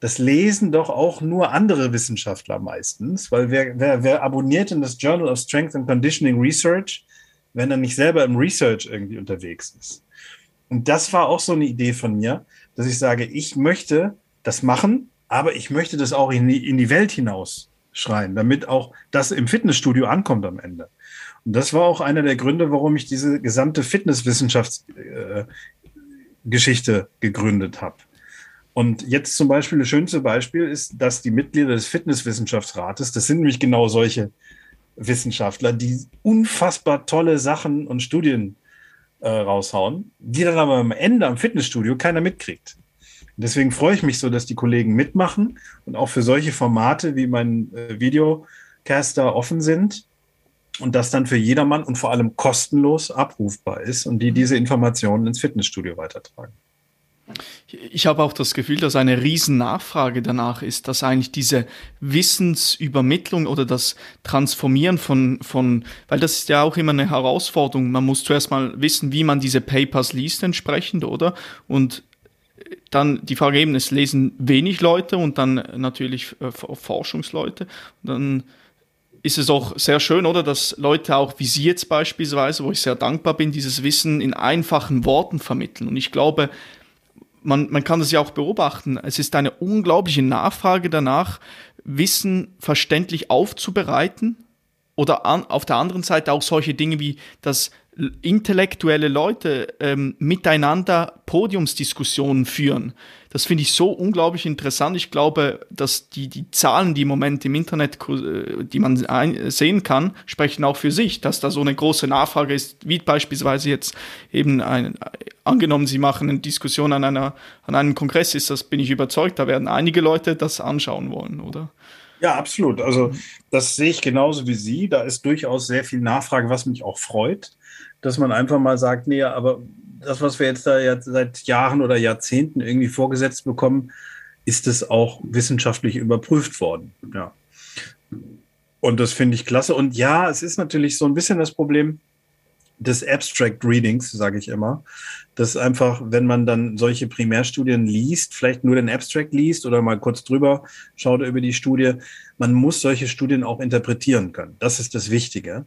Das lesen doch auch nur andere Wissenschaftler meistens, weil wer, wer, wer abonniert denn das Journal of Strength and Conditioning Research, wenn er nicht selber im Research irgendwie unterwegs ist? Und das war auch so eine Idee von mir, dass ich sage, ich möchte das machen, aber ich möchte das auch in die, in die Welt hinaus schreien, damit auch das im Fitnessstudio ankommt am Ende. Und das war auch einer der Gründe, warum ich diese gesamte Fitnesswissenschaftsgeschichte äh, gegründet habe. Und jetzt zum Beispiel das schönste Beispiel ist, dass die Mitglieder des Fitnesswissenschaftsrates, das sind nämlich genau solche Wissenschaftler, die unfassbar tolle Sachen und Studien äh, raushauen, die dann aber am Ende am Fitnessstudio keiner mitkriegt. Deswegen freue ich mich so, dass die Kollegen mitmachen und auch für solche Formate wie mein äh, Videocaster offen sind und das dann für jedermann und vor allem kostenlos abrufbar ist und die diese Informationen ins Fitnessstudio weitertragen. Ich habe auch das Gefühl, dass eine riesen Nachfrage danach ist, dass eigentlich diese Wissensübermittlung oder das Transformieren von, von, weil das ist ja auch immer eine Herausforderung. Man muss zuerst mal wissen, wie man diese Papers liest entsprechend, oder? Und dann die Frage eben, es lesen wenig Leute und dann natürlich äh, Forschungsleute. Und dann ist es auch sehr schön, oder, dass Leute auch, wie Sie jetzt beispielsweise, wo ich sehr dankbar bin, dieses Wissen in einfachen Worten vermitteln. Und ich glaube, man, man kann das ja auch beobachten. Es ist eine unglaubliche Nachfrage danach, Wissen verständlich aufzubereiten oder an, auf der anderen Seite auch solche Dinge wie das intellektuelle Leute ähm, miteinander Podiumsdiskussionen führen. Das finde ich so unglaublich interessant. Ich glaube, dass die, die Zahlen, die im Moment im Internet, äh, die man ein, sehen kann, sprechen auch für sich, dass da so eine große Nachfrage ist, wie beispielsweise jetzt eben ein, angenommen, Sie machen eine Diskussion an einer, an einem Kongress, ist das, bin ich überzeugt, da werden einige Leute das anschauen wollen, oder? Ja, absolut. Also das sehe ich genauso wie Sie. Da ist durchaus sehr viel Nachfrage, was mich auch freut dass man einfach mal sagt, nee, aber das, was wir jetzt da jetzt seit Jahren oder Jahrzehnten irgendwie vorgesetzt bekommen, ist es auch wissenschaftlich überprüft worden. Ja. Und das finde ich klasse. Und ja, es ist natürlich so ein bisschen das Problem des Abstract Readings, sage ich immer. Dass einfach, wenn man dann solche Primärstudien liest, vielleicht nur den Abstract liest oder mal kurz drüber schaut über die Studie, man muss solche Studien auch interpretieren können. Das ist das Wichtige.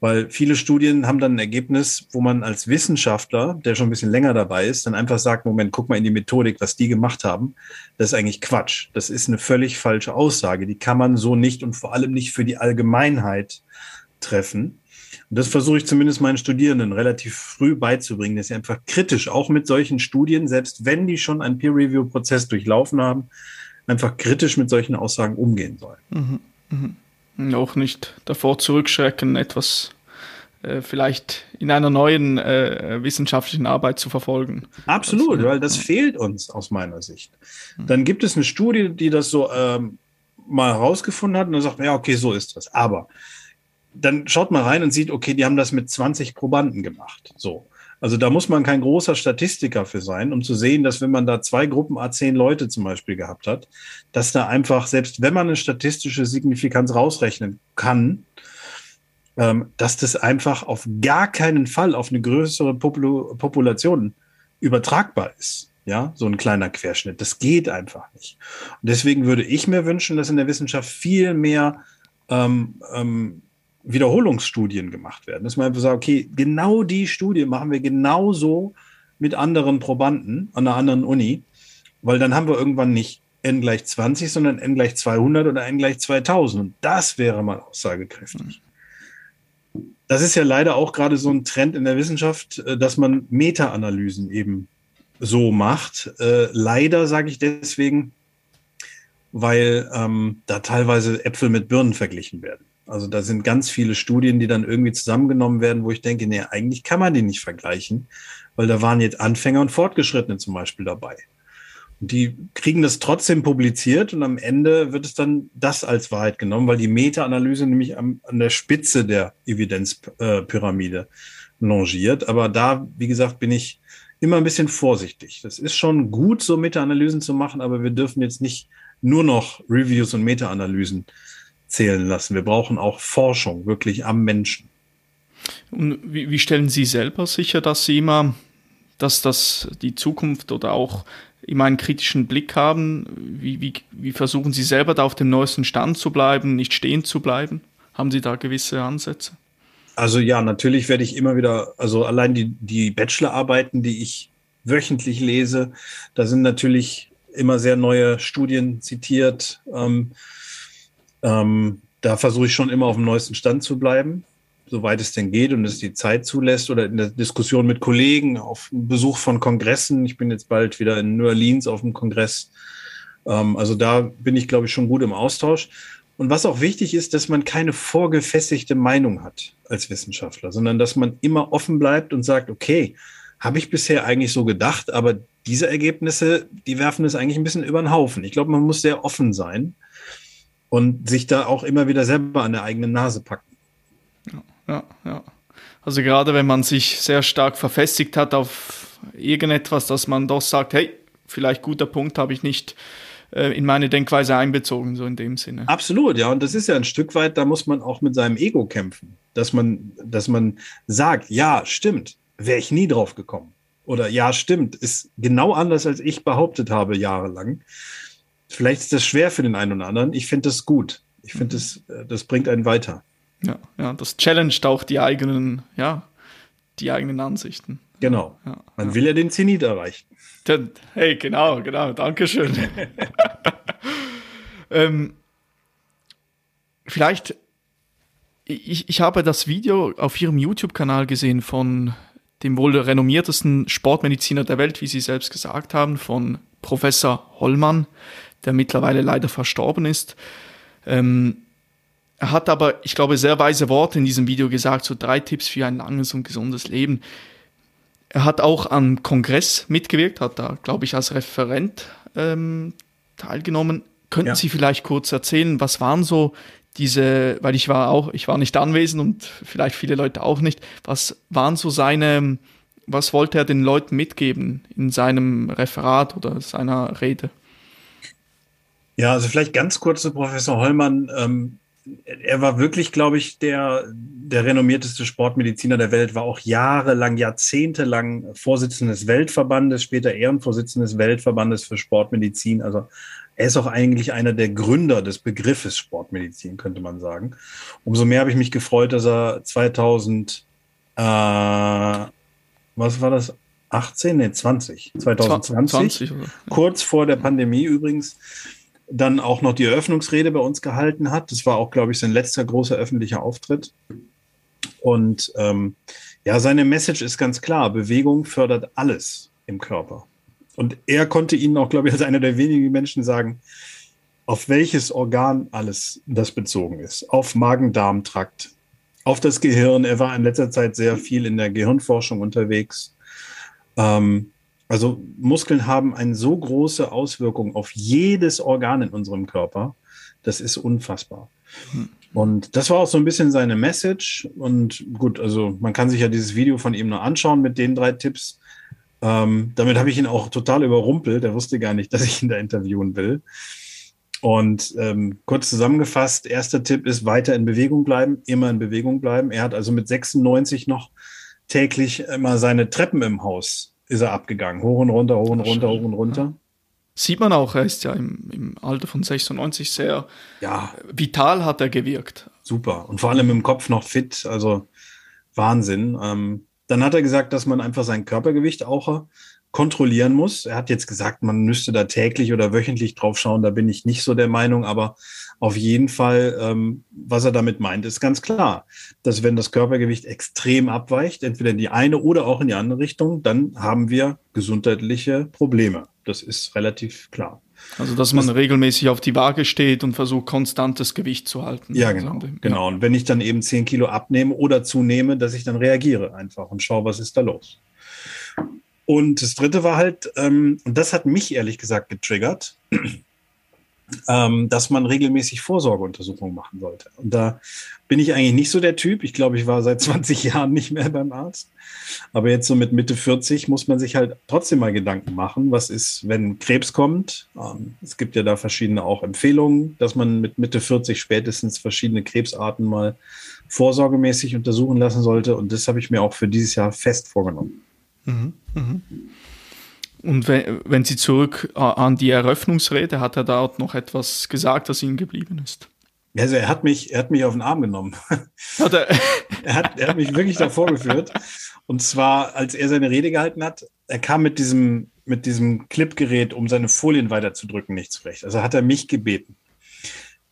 Weil viele Studien haben dann ein Ergebnis, wo man als Wissenschaftler, der schon ein bisschen länger dabei ist, dann einfach sagt, Moment, guck mal in die Methodik, was die gemacht haben. Das ist eigentlich Quatsch. Das ist eine völlig falsche Aussage. Die kann man so nicht und vor allem nicht für die Allgemeinheit treffen. Und das versuche ich zumindest meinen Studierenden relativ früh beizubringen, dass sie einfach kritisch auch mit solchen Studien, selbst wenn die schon einen Peer-Review-Prozess durchlaufen haben, einfach kritisch mit solchen Aussagen umgehen sollen. Mhm. Mhm auch nicht davor zurückschrecken, etwas äh, vielleicht in einer neuen äh, wissenschaftlichen Arbeit zu verfolgen. Absolut, also, weil das ja. fehlt uns aus meiner Sicht. Hm. Dann gibt es eine Studie, die das so ähm, mal herausgefunden hat und dann sagt man, ja, okay, so ist das. Aber dann schaut man rein und sieht, okay, die haben das mit 20 Probanden gemacht. So. Also da muss man kein großer Statistiker für sein, um zu sehen, dass wenn man da zwei Gruppen A10 Leute zum Beispiel gehabt hat, dass da einfach, selbst wenn man eine statistische Signifikanz rausrechnen kann, ähm, dass das einfach auf gar keinen Fall auf eine größere Popul Population übertragbar ist. Ja, so ein kleiner Querschnitt. Das geht einfach nicht. Und deswegen würde ich mir wünschen, dass in der Wissenschaft viel mehr ähm, ähm, Wiederholungsstudien gemacht werden. Dass man einfach sagt, okay, genau die Studie machen wir genauso mit anderen Probanden an einer anderen Uni, weil dann haben wir irgendwann nicht n gleich 20, sondern n gleich 200 oder n gleich 2000. Und das wäre mal aussagekräftig. Das ist ja leider auch gerade so ein Trend in der Wissenschaft, äh, dass man Meta-Analysen eben so macht. Äh, leider sage ich deswegen, weil ähm, da teilweise Äpfel mit Birnen verglichen werden. Also da sind ganz viele Studien, die dann irgendwie zusammengenommen werden, wo ich denke, nee, eigentlich kann man die nicht vergleichen, weil da waren jetzt Anfänger und Fortgeschrittene zum Beispiel dabei. Die kriegen das trotzdem publiziert und am Ende wird es dann das als Wahrheit genommen, weil die Meta-Analyse nämlich am, an der Spitze der Evidenzpyramide longiert. Aber da, wie gesagt, bin ich immer ein bisschen vorsichtig. Das ist schon gut, so Meta-Analysen zu machen, aber wir dürfen jetzt nicht nur noch Reviews und Meta-Analysen zählen lassen. Wir brauchen auch Forschung wirklich am Menschen. Und wie, wie stellen Sie selber sicher, dass Sie immer, dass das die Zukunft oder auch immer einen kritischen Blick haben? Wie, wie, wie versuchen Sie selber da auf dem neuesten Stand zu bleiben, nicht stehen zu bleiben? Haben Sie da gewisse Ansätze? Also ja, natürlich werde ich immer wieder, also allein die, die Bachelorarbeiten, die ich wöchentlich lese, da sind natürlich immer sehr neue Studien zitiert. Ähm, ähm, da versuche ich schon immer auf dem neuesten Stand zu bleiben, soweit es denn geht und es die Zeit zulässt oder in der Diskussion mit Kollegen, auf Besuch von Kongressen. Ich bin jetzt bald wieder in New Orleans auf dem Kongress. Ähm, also da bin ich, glaube ich, schon gut im Austausch. Und was auch wichtig ist, dass man keine vorgefestigte Meinung hat als Wissenschaftler, sondern dass man immer offen bleibt und sagt, okay, habe ich bisher eigentlich so gedacht, aber diese Ergebnisse, die werfen es eigentlich ein bisschen über den Haufen. Ich glaube, man muss sehr offen sein und sich da auch immer wieder selber an der eigenen Nase packen. Ja, ja, ja. Also gerade wenn man sich sehr stark verfestigt hat auf irgendetwas, dass man doch sagt, hey, vielleicht guter Punkt habe ich nicht äh, in meine Denkweise einbezogen, so in dem Sinne. Absolut, ja. Und das ist ja ein Stück weit, da muss man auch mit seinem Ego kämpfen. Dass man, dass man sagt, ja, stimmt, wäre ich nie drauf gekommen. Oder ja, stimmt, ist genau anders, als ich behauptet habe, jahrelang. Vielleicht ist das schwer für den einen oder anderen. Ich finde das gut. Ich finde, das, äh, das bringt einen weiter. Ja, ja, das challenged auch die eigenen, ja, die eigenen Ansichten. Genau. Ja, Man ja. will ja den Zenit erreichen. Hey, genau, genau, Dankeschön. (laughs) ähm, vielleicht, ich, ich habe das Video auf Ihrem YouTube-Kanal gesehen von dem wohl renommiertesten Sportmediziner der Welt, wie Sie selbst gesagt haben, von Professor Hollmann, der mittlerweile leider verstorben ist. Ähm, er hat aber, ich glaube, sehr weise Worte in diesem Video gesagt, so drei Tipps für ein langes und gesundes Leben. Er hat auch am Kongress mitgewirkt, hat da, glaube ich, als Referent ähm, teilgenommen. Könnten ja. Sie vielleicht kurz erzählen, was waren so diese, weil ich war auch, ich war nicht anwesend und vielleicht viele Leute auch nicht, was waren so seine, was wollte er den Leuten mitgeben in seinem Referat oder seiner Rede? Ja, also vielleicht ganz kurz zu Professor Hollmann. Ähm, er war wirklich, glaube ich, der, der renommierteste Sportmediziner der Welt, war auch jahrelang, jahrzehntelang Vorsitzender des Weltverbandes, später Ehrenvorsitzender des Weltverbandes für Sportmedizin. Also er ist auch eigentlich einer der Gründer des Begriffes Sportmedizin, könnte man sagen. Umso mehr habe ich mich gefreut, dass er 2000, äh, was war das? 18, nee, 20, 2020, 20, kurz vor der Pandemie übrigens, dann auch noch die Eröffnungsrede bei uns gehalten hat. Das war auch, glaube ich, sein letzter großer öffentlicher Auftritt. Und ähm, ja, seine Message ist ganz klar, Bewegung fördert alles im Körper. Und er konnte Ihnen auch, glaube ich, als einer der wenigen Menschen sagen, auf welches Organ alles das bezogen ist. Auf Magen-Darm-Trakt, auf das Gehirn. Er war in letzter Zeit sehr viel in der Gehirnforschung unterwegs. Ähm, also Muskeln haben eine so große Auswirkung auf jedes Organ in unserem Körper. Das ist unfassbar. Und das war auch so ein bisschen seine Message. Und gut, also man kann sich ja dieses Video von ihm noch anschauen mit den drei Tipps. Ähm, damit habe ich ihn auch total überrumpelt. Er wusste gar nicht, (laughs) dass ich ihn da interviewen will. Und ähm, kurz zusammengefasst, erster Tipp ist weiter in Bewegung bleiben, immer in Bewegung bleiben. Er hat also mit 96 noch täglich immer seine Treppen im Haus ist er abgegangen. Hoch und runter, hoch und runter, hoch und runter. Ja. Sieht man auch, er ist ja im, im Alter von 96 sehr ja. vital hat er gewirkt. Super. Und vor allem im Kopf noch fit, also Wahnsinn. Ähm, dann hat er gesagt, dass man einfach sein Körpergewicht auch kontrollieren muss. Er hat jetzt gesagt, man müsste da täglich oder wöchentlich drauf schauen. Da bin ich nicht so der Meinung, aber auf jeden Fall, ähm, was er damit meint, ist ganz klar, dass wenn das Körpergewicht extrem abweicht, entweder in die eine oder auch in die andere Richtung, dann haben wir gesundheitliche Probleme. Das ist relativ klar. Also, dass man das, regelmäßig auf die Waage steht und versucht, konstantes Gewicht zu halten. Ja, genau. Also, genau. Und wenn ich dann eben zehn Kilo abnehme oder zunehme, dass ich dann reagiere einfach und schaue, was ist da los. Und das dritte war halt, ähm, und das hat mich ehrlich gesagt getriggert, ähm, dass man regelmäßig Vorsorgeuntersuchungen machen sollte. Und da bin ich eigentlich nicht so der Typ. Ich glaube, ich war seit (laughs) 20 Jahren nicht mehr beim Arzt. Aber jetzt so mit Mitte 40 muss man sich halt trotzdem mal Gedanken machen, was ist, wenn Krebs kommt. Ähm, es gibt ja da verschiedene auch Empfehlungen, dass man mit Mitte 40 spätestens verschiedene Krebsarten mal vorsorgemäßig untersuchen lassen sollte. Und das habe ich mir auch für dieses Jahr fest vorgenommen. Mhm, mh. Und wenn, wenn Sie zurück äh, an die Eröffnungsrede, hat er dort noch etwas gesagt, das Ihnen geblieben ist? Also er hat mich, er hat mich auf den Arm genommen. Hat (laughs) er? er, hat, er hat mich wirklich davor geführt. Und zwar, als er seine Rede gehalten hat, er kam mit diesem, mit diesem Clipgerät, um seine Folien weiterzudrücken, nicht zurecht. Also hat er mich gebeten.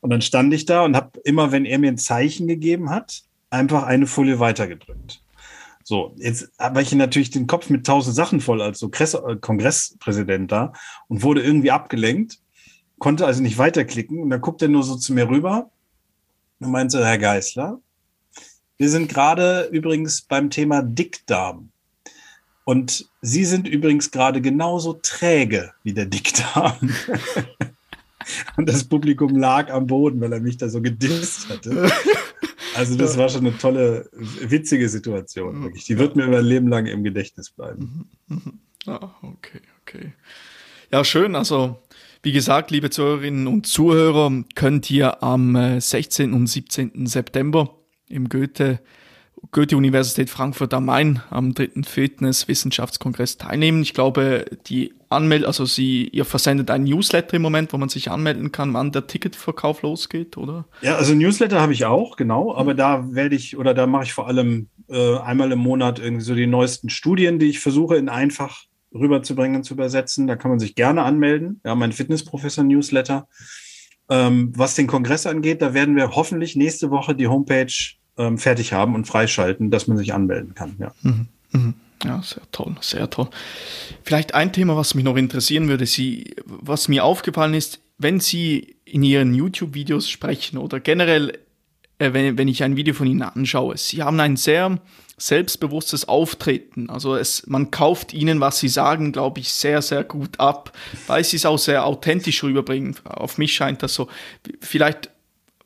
Und dann stand ich da und habe immer, wenn er mir ein Zeichen gegeben hat, einfach eine Folie weitergedrückt. So, jetzt habe ich natürlich den Kopf mit tausend Sachen voll als so äh, Kongresspräsident da und wurde irgendwie abgelenkt, konnte also nicht weiterklicken und dann guckt er nur so zu mir rüber und meinte, Herr Geißler, wir sind gerade übrigens beim Thema Dickdarm. Und Sie sind übrigens gerade genauso träge wie der Dickdarm. (laughs) und das Publikum lag am Boden, weil er mich da so gedisst hatte. (laughs) Also das war schon eine tolle, witzige Situation. Wirklich. Die wird mir über ein Leben lang im Gedächtnis bleiben. Mhm, mhm. Ah, okay, okay. Ja, schön. Also wie gesagt, liebe Zuhörerinnen und Zuhörer, könnt ihr am 16. Äh, und 17. September im Goethe Goethe-Universität Frankfurt am Main am dritten Fitness-Wissenschaftskongress teilnehmen. Ich glaube, die Anmeld, also sie, ihr versendet ein Newsletter im Moment, wo man sich anmelden kann, wann der Ticketverkauf losgeht, oder? Ja, also Newsletter habe ich auch, genau, aber da werde ich oder da mache ich vor allem äh, einmal im Monat irgendwie so die neuesten Studien, die ich versuche in einfach rüberzubringen, zu übersetzen. Da kann man sich gerne anmelden. Ja, mein Fitnessprofessor-Newsletter. Ähm, was den Kongress angeht, da werden wir hoffentlich nächste Woche die Homepage ähm, fertig haben und freischalten, dass man sich anmelden kann. Ja. Mhm. Mhm. Ja, sehr toll, sehr toll. Vielleicht ein Thema, was mich noch interessieren würde, Sie, was mir aufgefallen ist, wenn Sie in Ihren YouTube-Videos sprechen oder generell, äh, wenn, wenn ich ein Video von Ihnen anschaue, Sie haben ein sehr selbstbewusstes Auftreten. Also es, man kauft Ihnen, was Sie sagen, glaube ich, sehr, sehr gut ab, weil Sie es auch sehr authentisch rüberbringen. Auf mich scheint das so. Vielleicht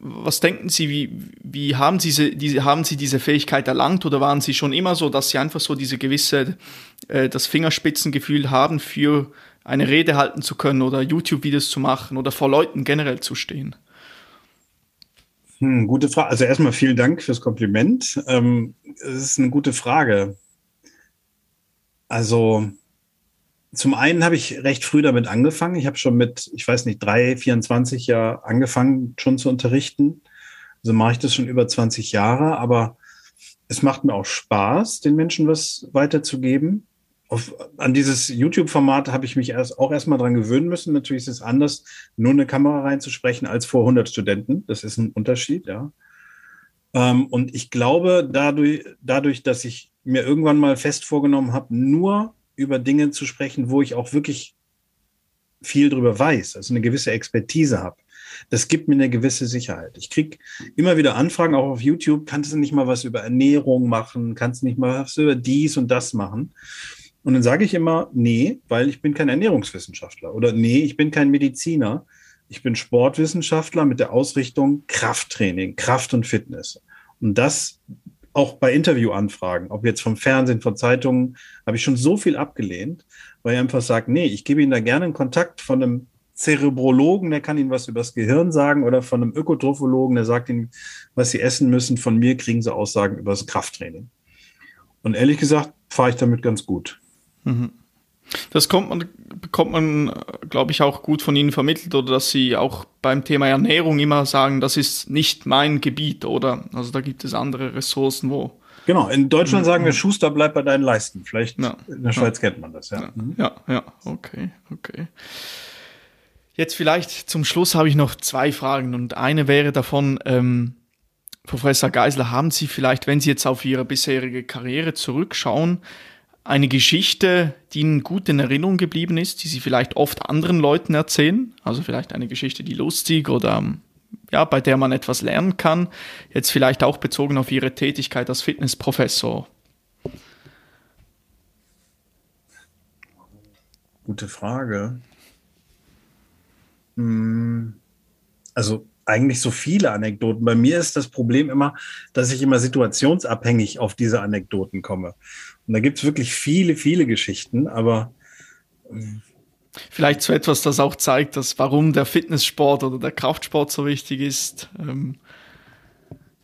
was denken Sie, wie, wie haben, Sie diese, haben Sie diese Fähigkeit erlangt oder waren Sie schon immer so, dass Sie einfach so diese gewisse, äh, das Fingerspitzengefühl haben, für eine Rede halten zu können oder YouTube-Videos zu machen oder vor Leuten generell zu stehen? Hm, gute Frage. Also erstmal vielen Dank fürs Kompliment. Ähm, es ist eine gute Frage. Also zum einen habe ich recht früh damit angefangen. Ich habe schon mit, ich weiß nicht, drei, 24 Jahren angefangen schon zu unterrichten. Also mache ich das schon über 20 Jahre, aber es macht mir auch Spaß, den Menschen was weiterzugeben. Auf, an dieses YouTube-Format habe ich mich erst, auch erstmal dran gewöhnen müssen. Natürlich ist es anders, nur eine Kamera reinzusprechen als vor 100 Studenten. Das ist ein Unterschied, ja. Ähm, und ich glaube, dadurch, dadurch, dass ich mir irgendwann mal fest vorgenommen habe, nur über Dinge zu sprechen, wo ich auch wirklich viel drüber weiß, also eine gewisse Expertise habe. Das gibt mir eine gewisse Sicherheit. Ich kriege immer wieder Anfragen, auch auf YouTube, kannst du nicht mal was über Ernährung machen, kannst du nicht mal was über dies und das machen. Und dann sage ich immer, nee, weil ich bin kein Ernährungswissenschaftler oder nee, ich bin kein Mediziner. Ich bin Sportwissenschaftler mit der Ausrichtung Krafttraining, Kraft und Fitness. Und das auch bei Interviewanfragen, ob jetzt vom Fernsehen, von Zeitungen, habe ich schon so viel abgelehnt, weil ich einfach sage, nee, ich gebe Ihnen da gerne einen Kontakt von einem Zerebrologen, der kann Ihnen was über das Gehirn sagen, oder von einem Ökotrophologen, der sagt Ihnen, was Sie essen müssen. Von mir kriegen Sie Aussagen über das Krafttraining. Und ehrlich gesagt, fahre ich damit ganz gut. Mhm. Das kommt man, bekommt man, glaube ich, auch gut von Ihnen vermittelt oder dass Sie auch beim Thema Ernährung immer sagen, das ist nicht mein Gebiet, oder? Also da gibt es andere Ressourcen, wo. Genau, in Deutschland sagen wir, Schuster, bleib bei deinen Leisten. Vielleicht ja, in der Schweiz ja. kennt man das, ja. Ja, mhm. ja, ja, okay, okay. Jetzt vielleicht zum Schluss habe ich noch zwei Fragen und eine wäre davon, ähm, Professor Geisler, haben Sie vielleicht, wenn Sie jetzt auf Ihre bisherige Karriere zurückschauen, eine Geschichte, die Ihnen gut in Erinnerung geblieben ist, die Sie vielleicht oft anderen Leuten erzählen. Also vielleicht eine Geschichte, die lustig oder ja, bei der man etwas lernen kann. Jetzt vielleicht auch bezogen auf Ihre Tätigkeit als Fitnessprofessor. Gute Frage. Hm, also eigentlich so viele Anekdoten. Bei mir ist das Problem immer, dass ich immer situationsabhängig auf diese Anekdoten komme. Und da gibt es wirklich viele, viele Geschichten, aber hm. Vielleicht so etwas, das auch zeigt, dass warum der Fitnesssport oder der Kraftsport so wichtig ist. Ähm,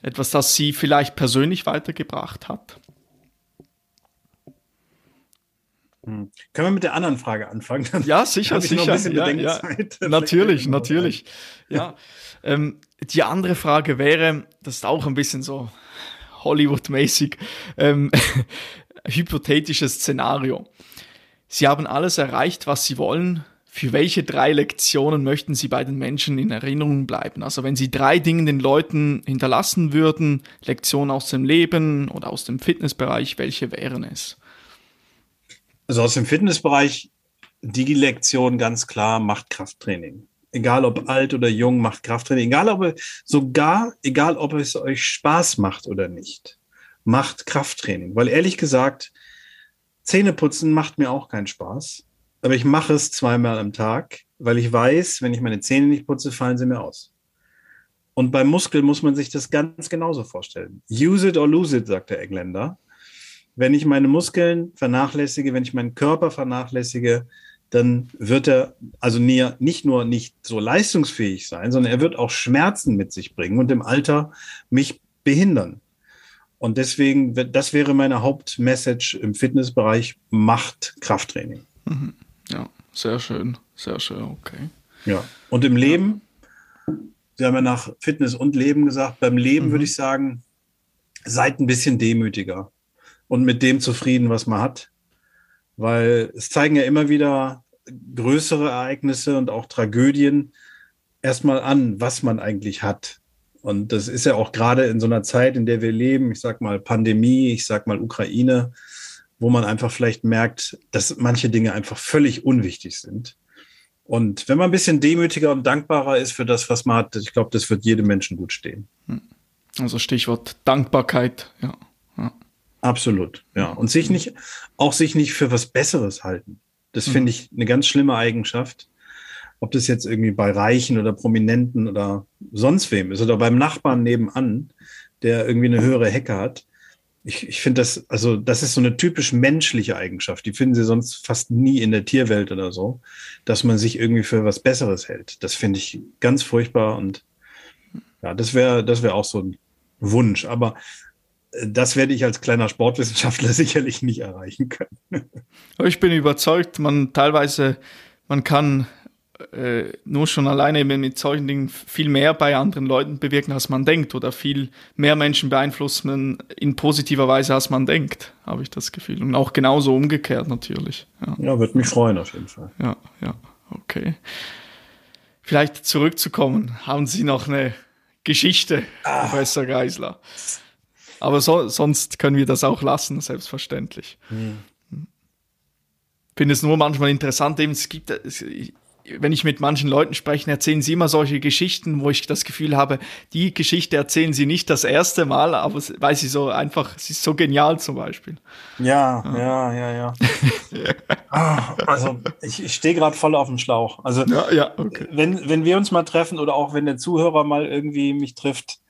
etwas, das sie vielleicht persönlich weitergebracht hat. Hm. Können wir mit der anderen Frage anfangen? Dann ja, sicher, sicher. Ja, ja. Natürlich, (laughs) natürlich. Ja. Ähm, die andere Frage wäre, das ist auch ein bisschen so Hollywood-mäßig, ähm, hypothetisches Szenario. Sie haben alles erreicht, was Sie wollen. Für welche drei Lektionen möchten Sie bei den Menschen in Erinnerung bleiben? Also wenn Sie drei Dinge den Leuten hinterlassen würden, Lektionen aus dem Leben oder aus dem Fitnessbereich, welche wären es? Also aus dem Fitnessbereich die Lektion ganz klar macht Krafttraining. Egal ob alt oder jung, macht Krafttraining. Egal ob sogar, egal ob es euch Spaß macht oder nicht, macht Krafttraining. Weil ehrlich gesagt, Zähneputzen macht mir auch keinen Spaß. Aber ich mache es zweimal am Tag, weil ich weiß, wenn ich meine Zähne nicht putze, fallen sie mir aus. Und beim Muskel muss man sich das ganz genauso vorstellen. Use it or lose it, sagt der Engländer. Wenn ich meine Muskeln vernachlässige, wenn ich meinen Körper vernachlässige, dann wird er also nicht nur nicht so leistungsfähig sein, sondern er wird auch Schmerzen mit sich bringen und im Alter mich behindern. Und deswegen, das wäre meine Hauptmessage im Fitnessbereich, macht Krafttraining. Mhm. Ja, sehr schön, sehr schön, okay. Ja, und im Leben, Sie haben ja nach Fitness und Leben gesagt, beim Leben mhm. würde ich sagen, seid ein bisschen demütiger und mit dem zufrieden, was man hat. Weil es zeigen ja immer wieder größere Ereignisse und auch Tragödien erstmal an, was man eigentlich hat. Und das ist ja auch gerade in so einer Zeit, in der wir leben, ich sag mal Pandemie, ich sag mal Ukraine, wo man einfach vielleicht merkt, dass manche Dinge einfach völlig unwichtig sind. Und wenn man ein bisschen demütiger und dankbarer ist für das, was man hat, ich glaube, das wird jedem Menschen gut stehen. Hm. Also Stichwort Dankbarkeit, ja. ja. Absolut, ja. Und sich nicht, auch sich nicht für was Besseres halten. Das mhm. finde ich eine ganz schlimme Eigenschaft ob das jetzt irgendwie bei Reichen oder Prominenten oder sonst wem ist oder beim Nachbarn nebenan, der irgendwie eine höhere Hecke hat. Ich, ich finde das, also das ist so eine typisch menschliche Eigenschaft. Die finden Sie sonst fast nie in der Tierwelt oder so, dass man sich irgendwie für was Besseres hält. Das finde ich ganz furchtbar und ja, das wäre, das wäre auch so ein Wunsch. Aber äh, das werde ich als kleiner Sportwissenschaftler (laughs) sicherlich nicht erreichen können. Ich bin überzeugt, man teilweise, man kann äh, nur schon alleine mit solchen Dingen viel mehr bei anderen Leuten bewirken, als man denkt, oder viel mehr Menschen beeinflussen in positiver Weise, als man denkt, habe ich das Gefühl. Und auch genauso umgekehrt natürlich. Ja, ja würde mich freuen auf jeden Fall. Ja, ja, okay. Vielleicht zurückzukommen, haben Sie noch eine Geschichte, ah. Professor Geisler? Aber so, sonst können wir das auch lassen, selbstverständlich. Hm. Ich finde es nur manchmal interessant, eben es gibt, es, wenn ich mit manchen Leuten spreche, erzählen sie immer solche Geschichten, wo ich das Gefühl habe, die Geschichte erzählen sie nicht das erste Mal, aber weil sie so einfach, sie ist so genial zum Beispiel. Ja, ja, ja, ja. ja. (laughs) ah, also ich, ich stehe gerade voll auf dem Schlauch. Also ja, ja, okay. wenn, wenn wir uns mal treffen oder auch wenn der Zuhörer mal irgendwie mich trifft,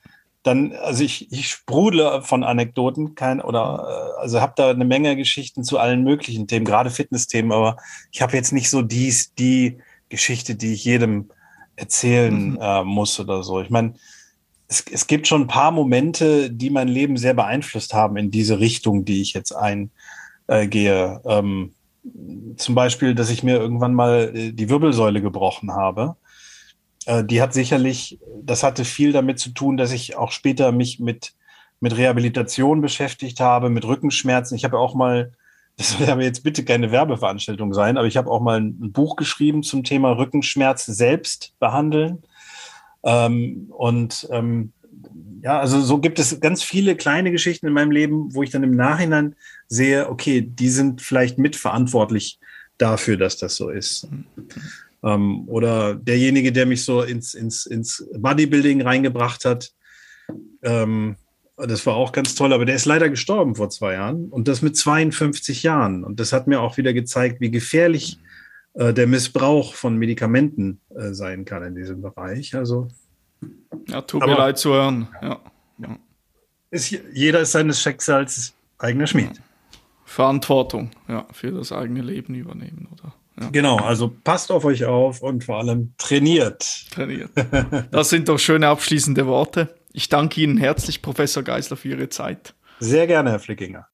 dann, also ich, ich sprudle von Anekdoten, kein, oder äh, also habe da eine Menge Geschichten zu allen möglichen Themen, gerade Fitnessthemen, aber ich habe jetzt nicht so dies, die Geschichte, die ich jedem erzählen mhm. äh, muss oder so. Ich meine, es, es gibt schon ein paar Momente, die mein Leben sehr beeinflusst haben in diese Richtung, die ich jetzt eingehe. Äh, ähm, zum Beispiel, dass ich mir irgendwann mal äh, die Wirbelsäule gebrochen habe. Äh, die hat sicherlich, das hatte viel damit zu tun, dass ich auch später mich mit, mit Rehabilitation beschäftigt habe, mit Rückenschmerzen. Ich habe auch mal das soll aber jetzt bitte keine Werbeveranstaltung sein, aber ich habe auch mal ein Buch geschrieben zum Thema Rückenschmerz selbst behandeln. Ähm, und ähm, ja, also so gibt es ganz viele kleine Geschichten in meinem Leben, wo ich dann im Nachhinein sehe, okay, die sind vielleicht mitverantwortlich dafür, dass das so ist. Ähm, oder derjenige, der mich so ins, ins, ins Bodybuilding reingebracht hat, ähm, das war auch ganz toll, aber der ist leider gestorben vor zwei Jahren und das mit 52 Jahren. Und das hat mir auch wieder gezeigt, wie gefährlich äh, der Missbrauch von Medikamenten äh, sein kann in diesem Bereich. Also ja, tut mir leid zu hören. Ja. ja. Ist, jeder ist seines Schicksals eigener Schmied. Ja. Verantwortung ja, für das eigene Leben übernehmen, oder? Ja. Genau, also passt auf euch auf und vor allem trainiert. Trainiert. Das sind doch schöne abschließende Worte. Ich danke Ihnen herzlich, Professor Geisler, für Ihre Zeit. Sehr gerne, Herr Flickinger.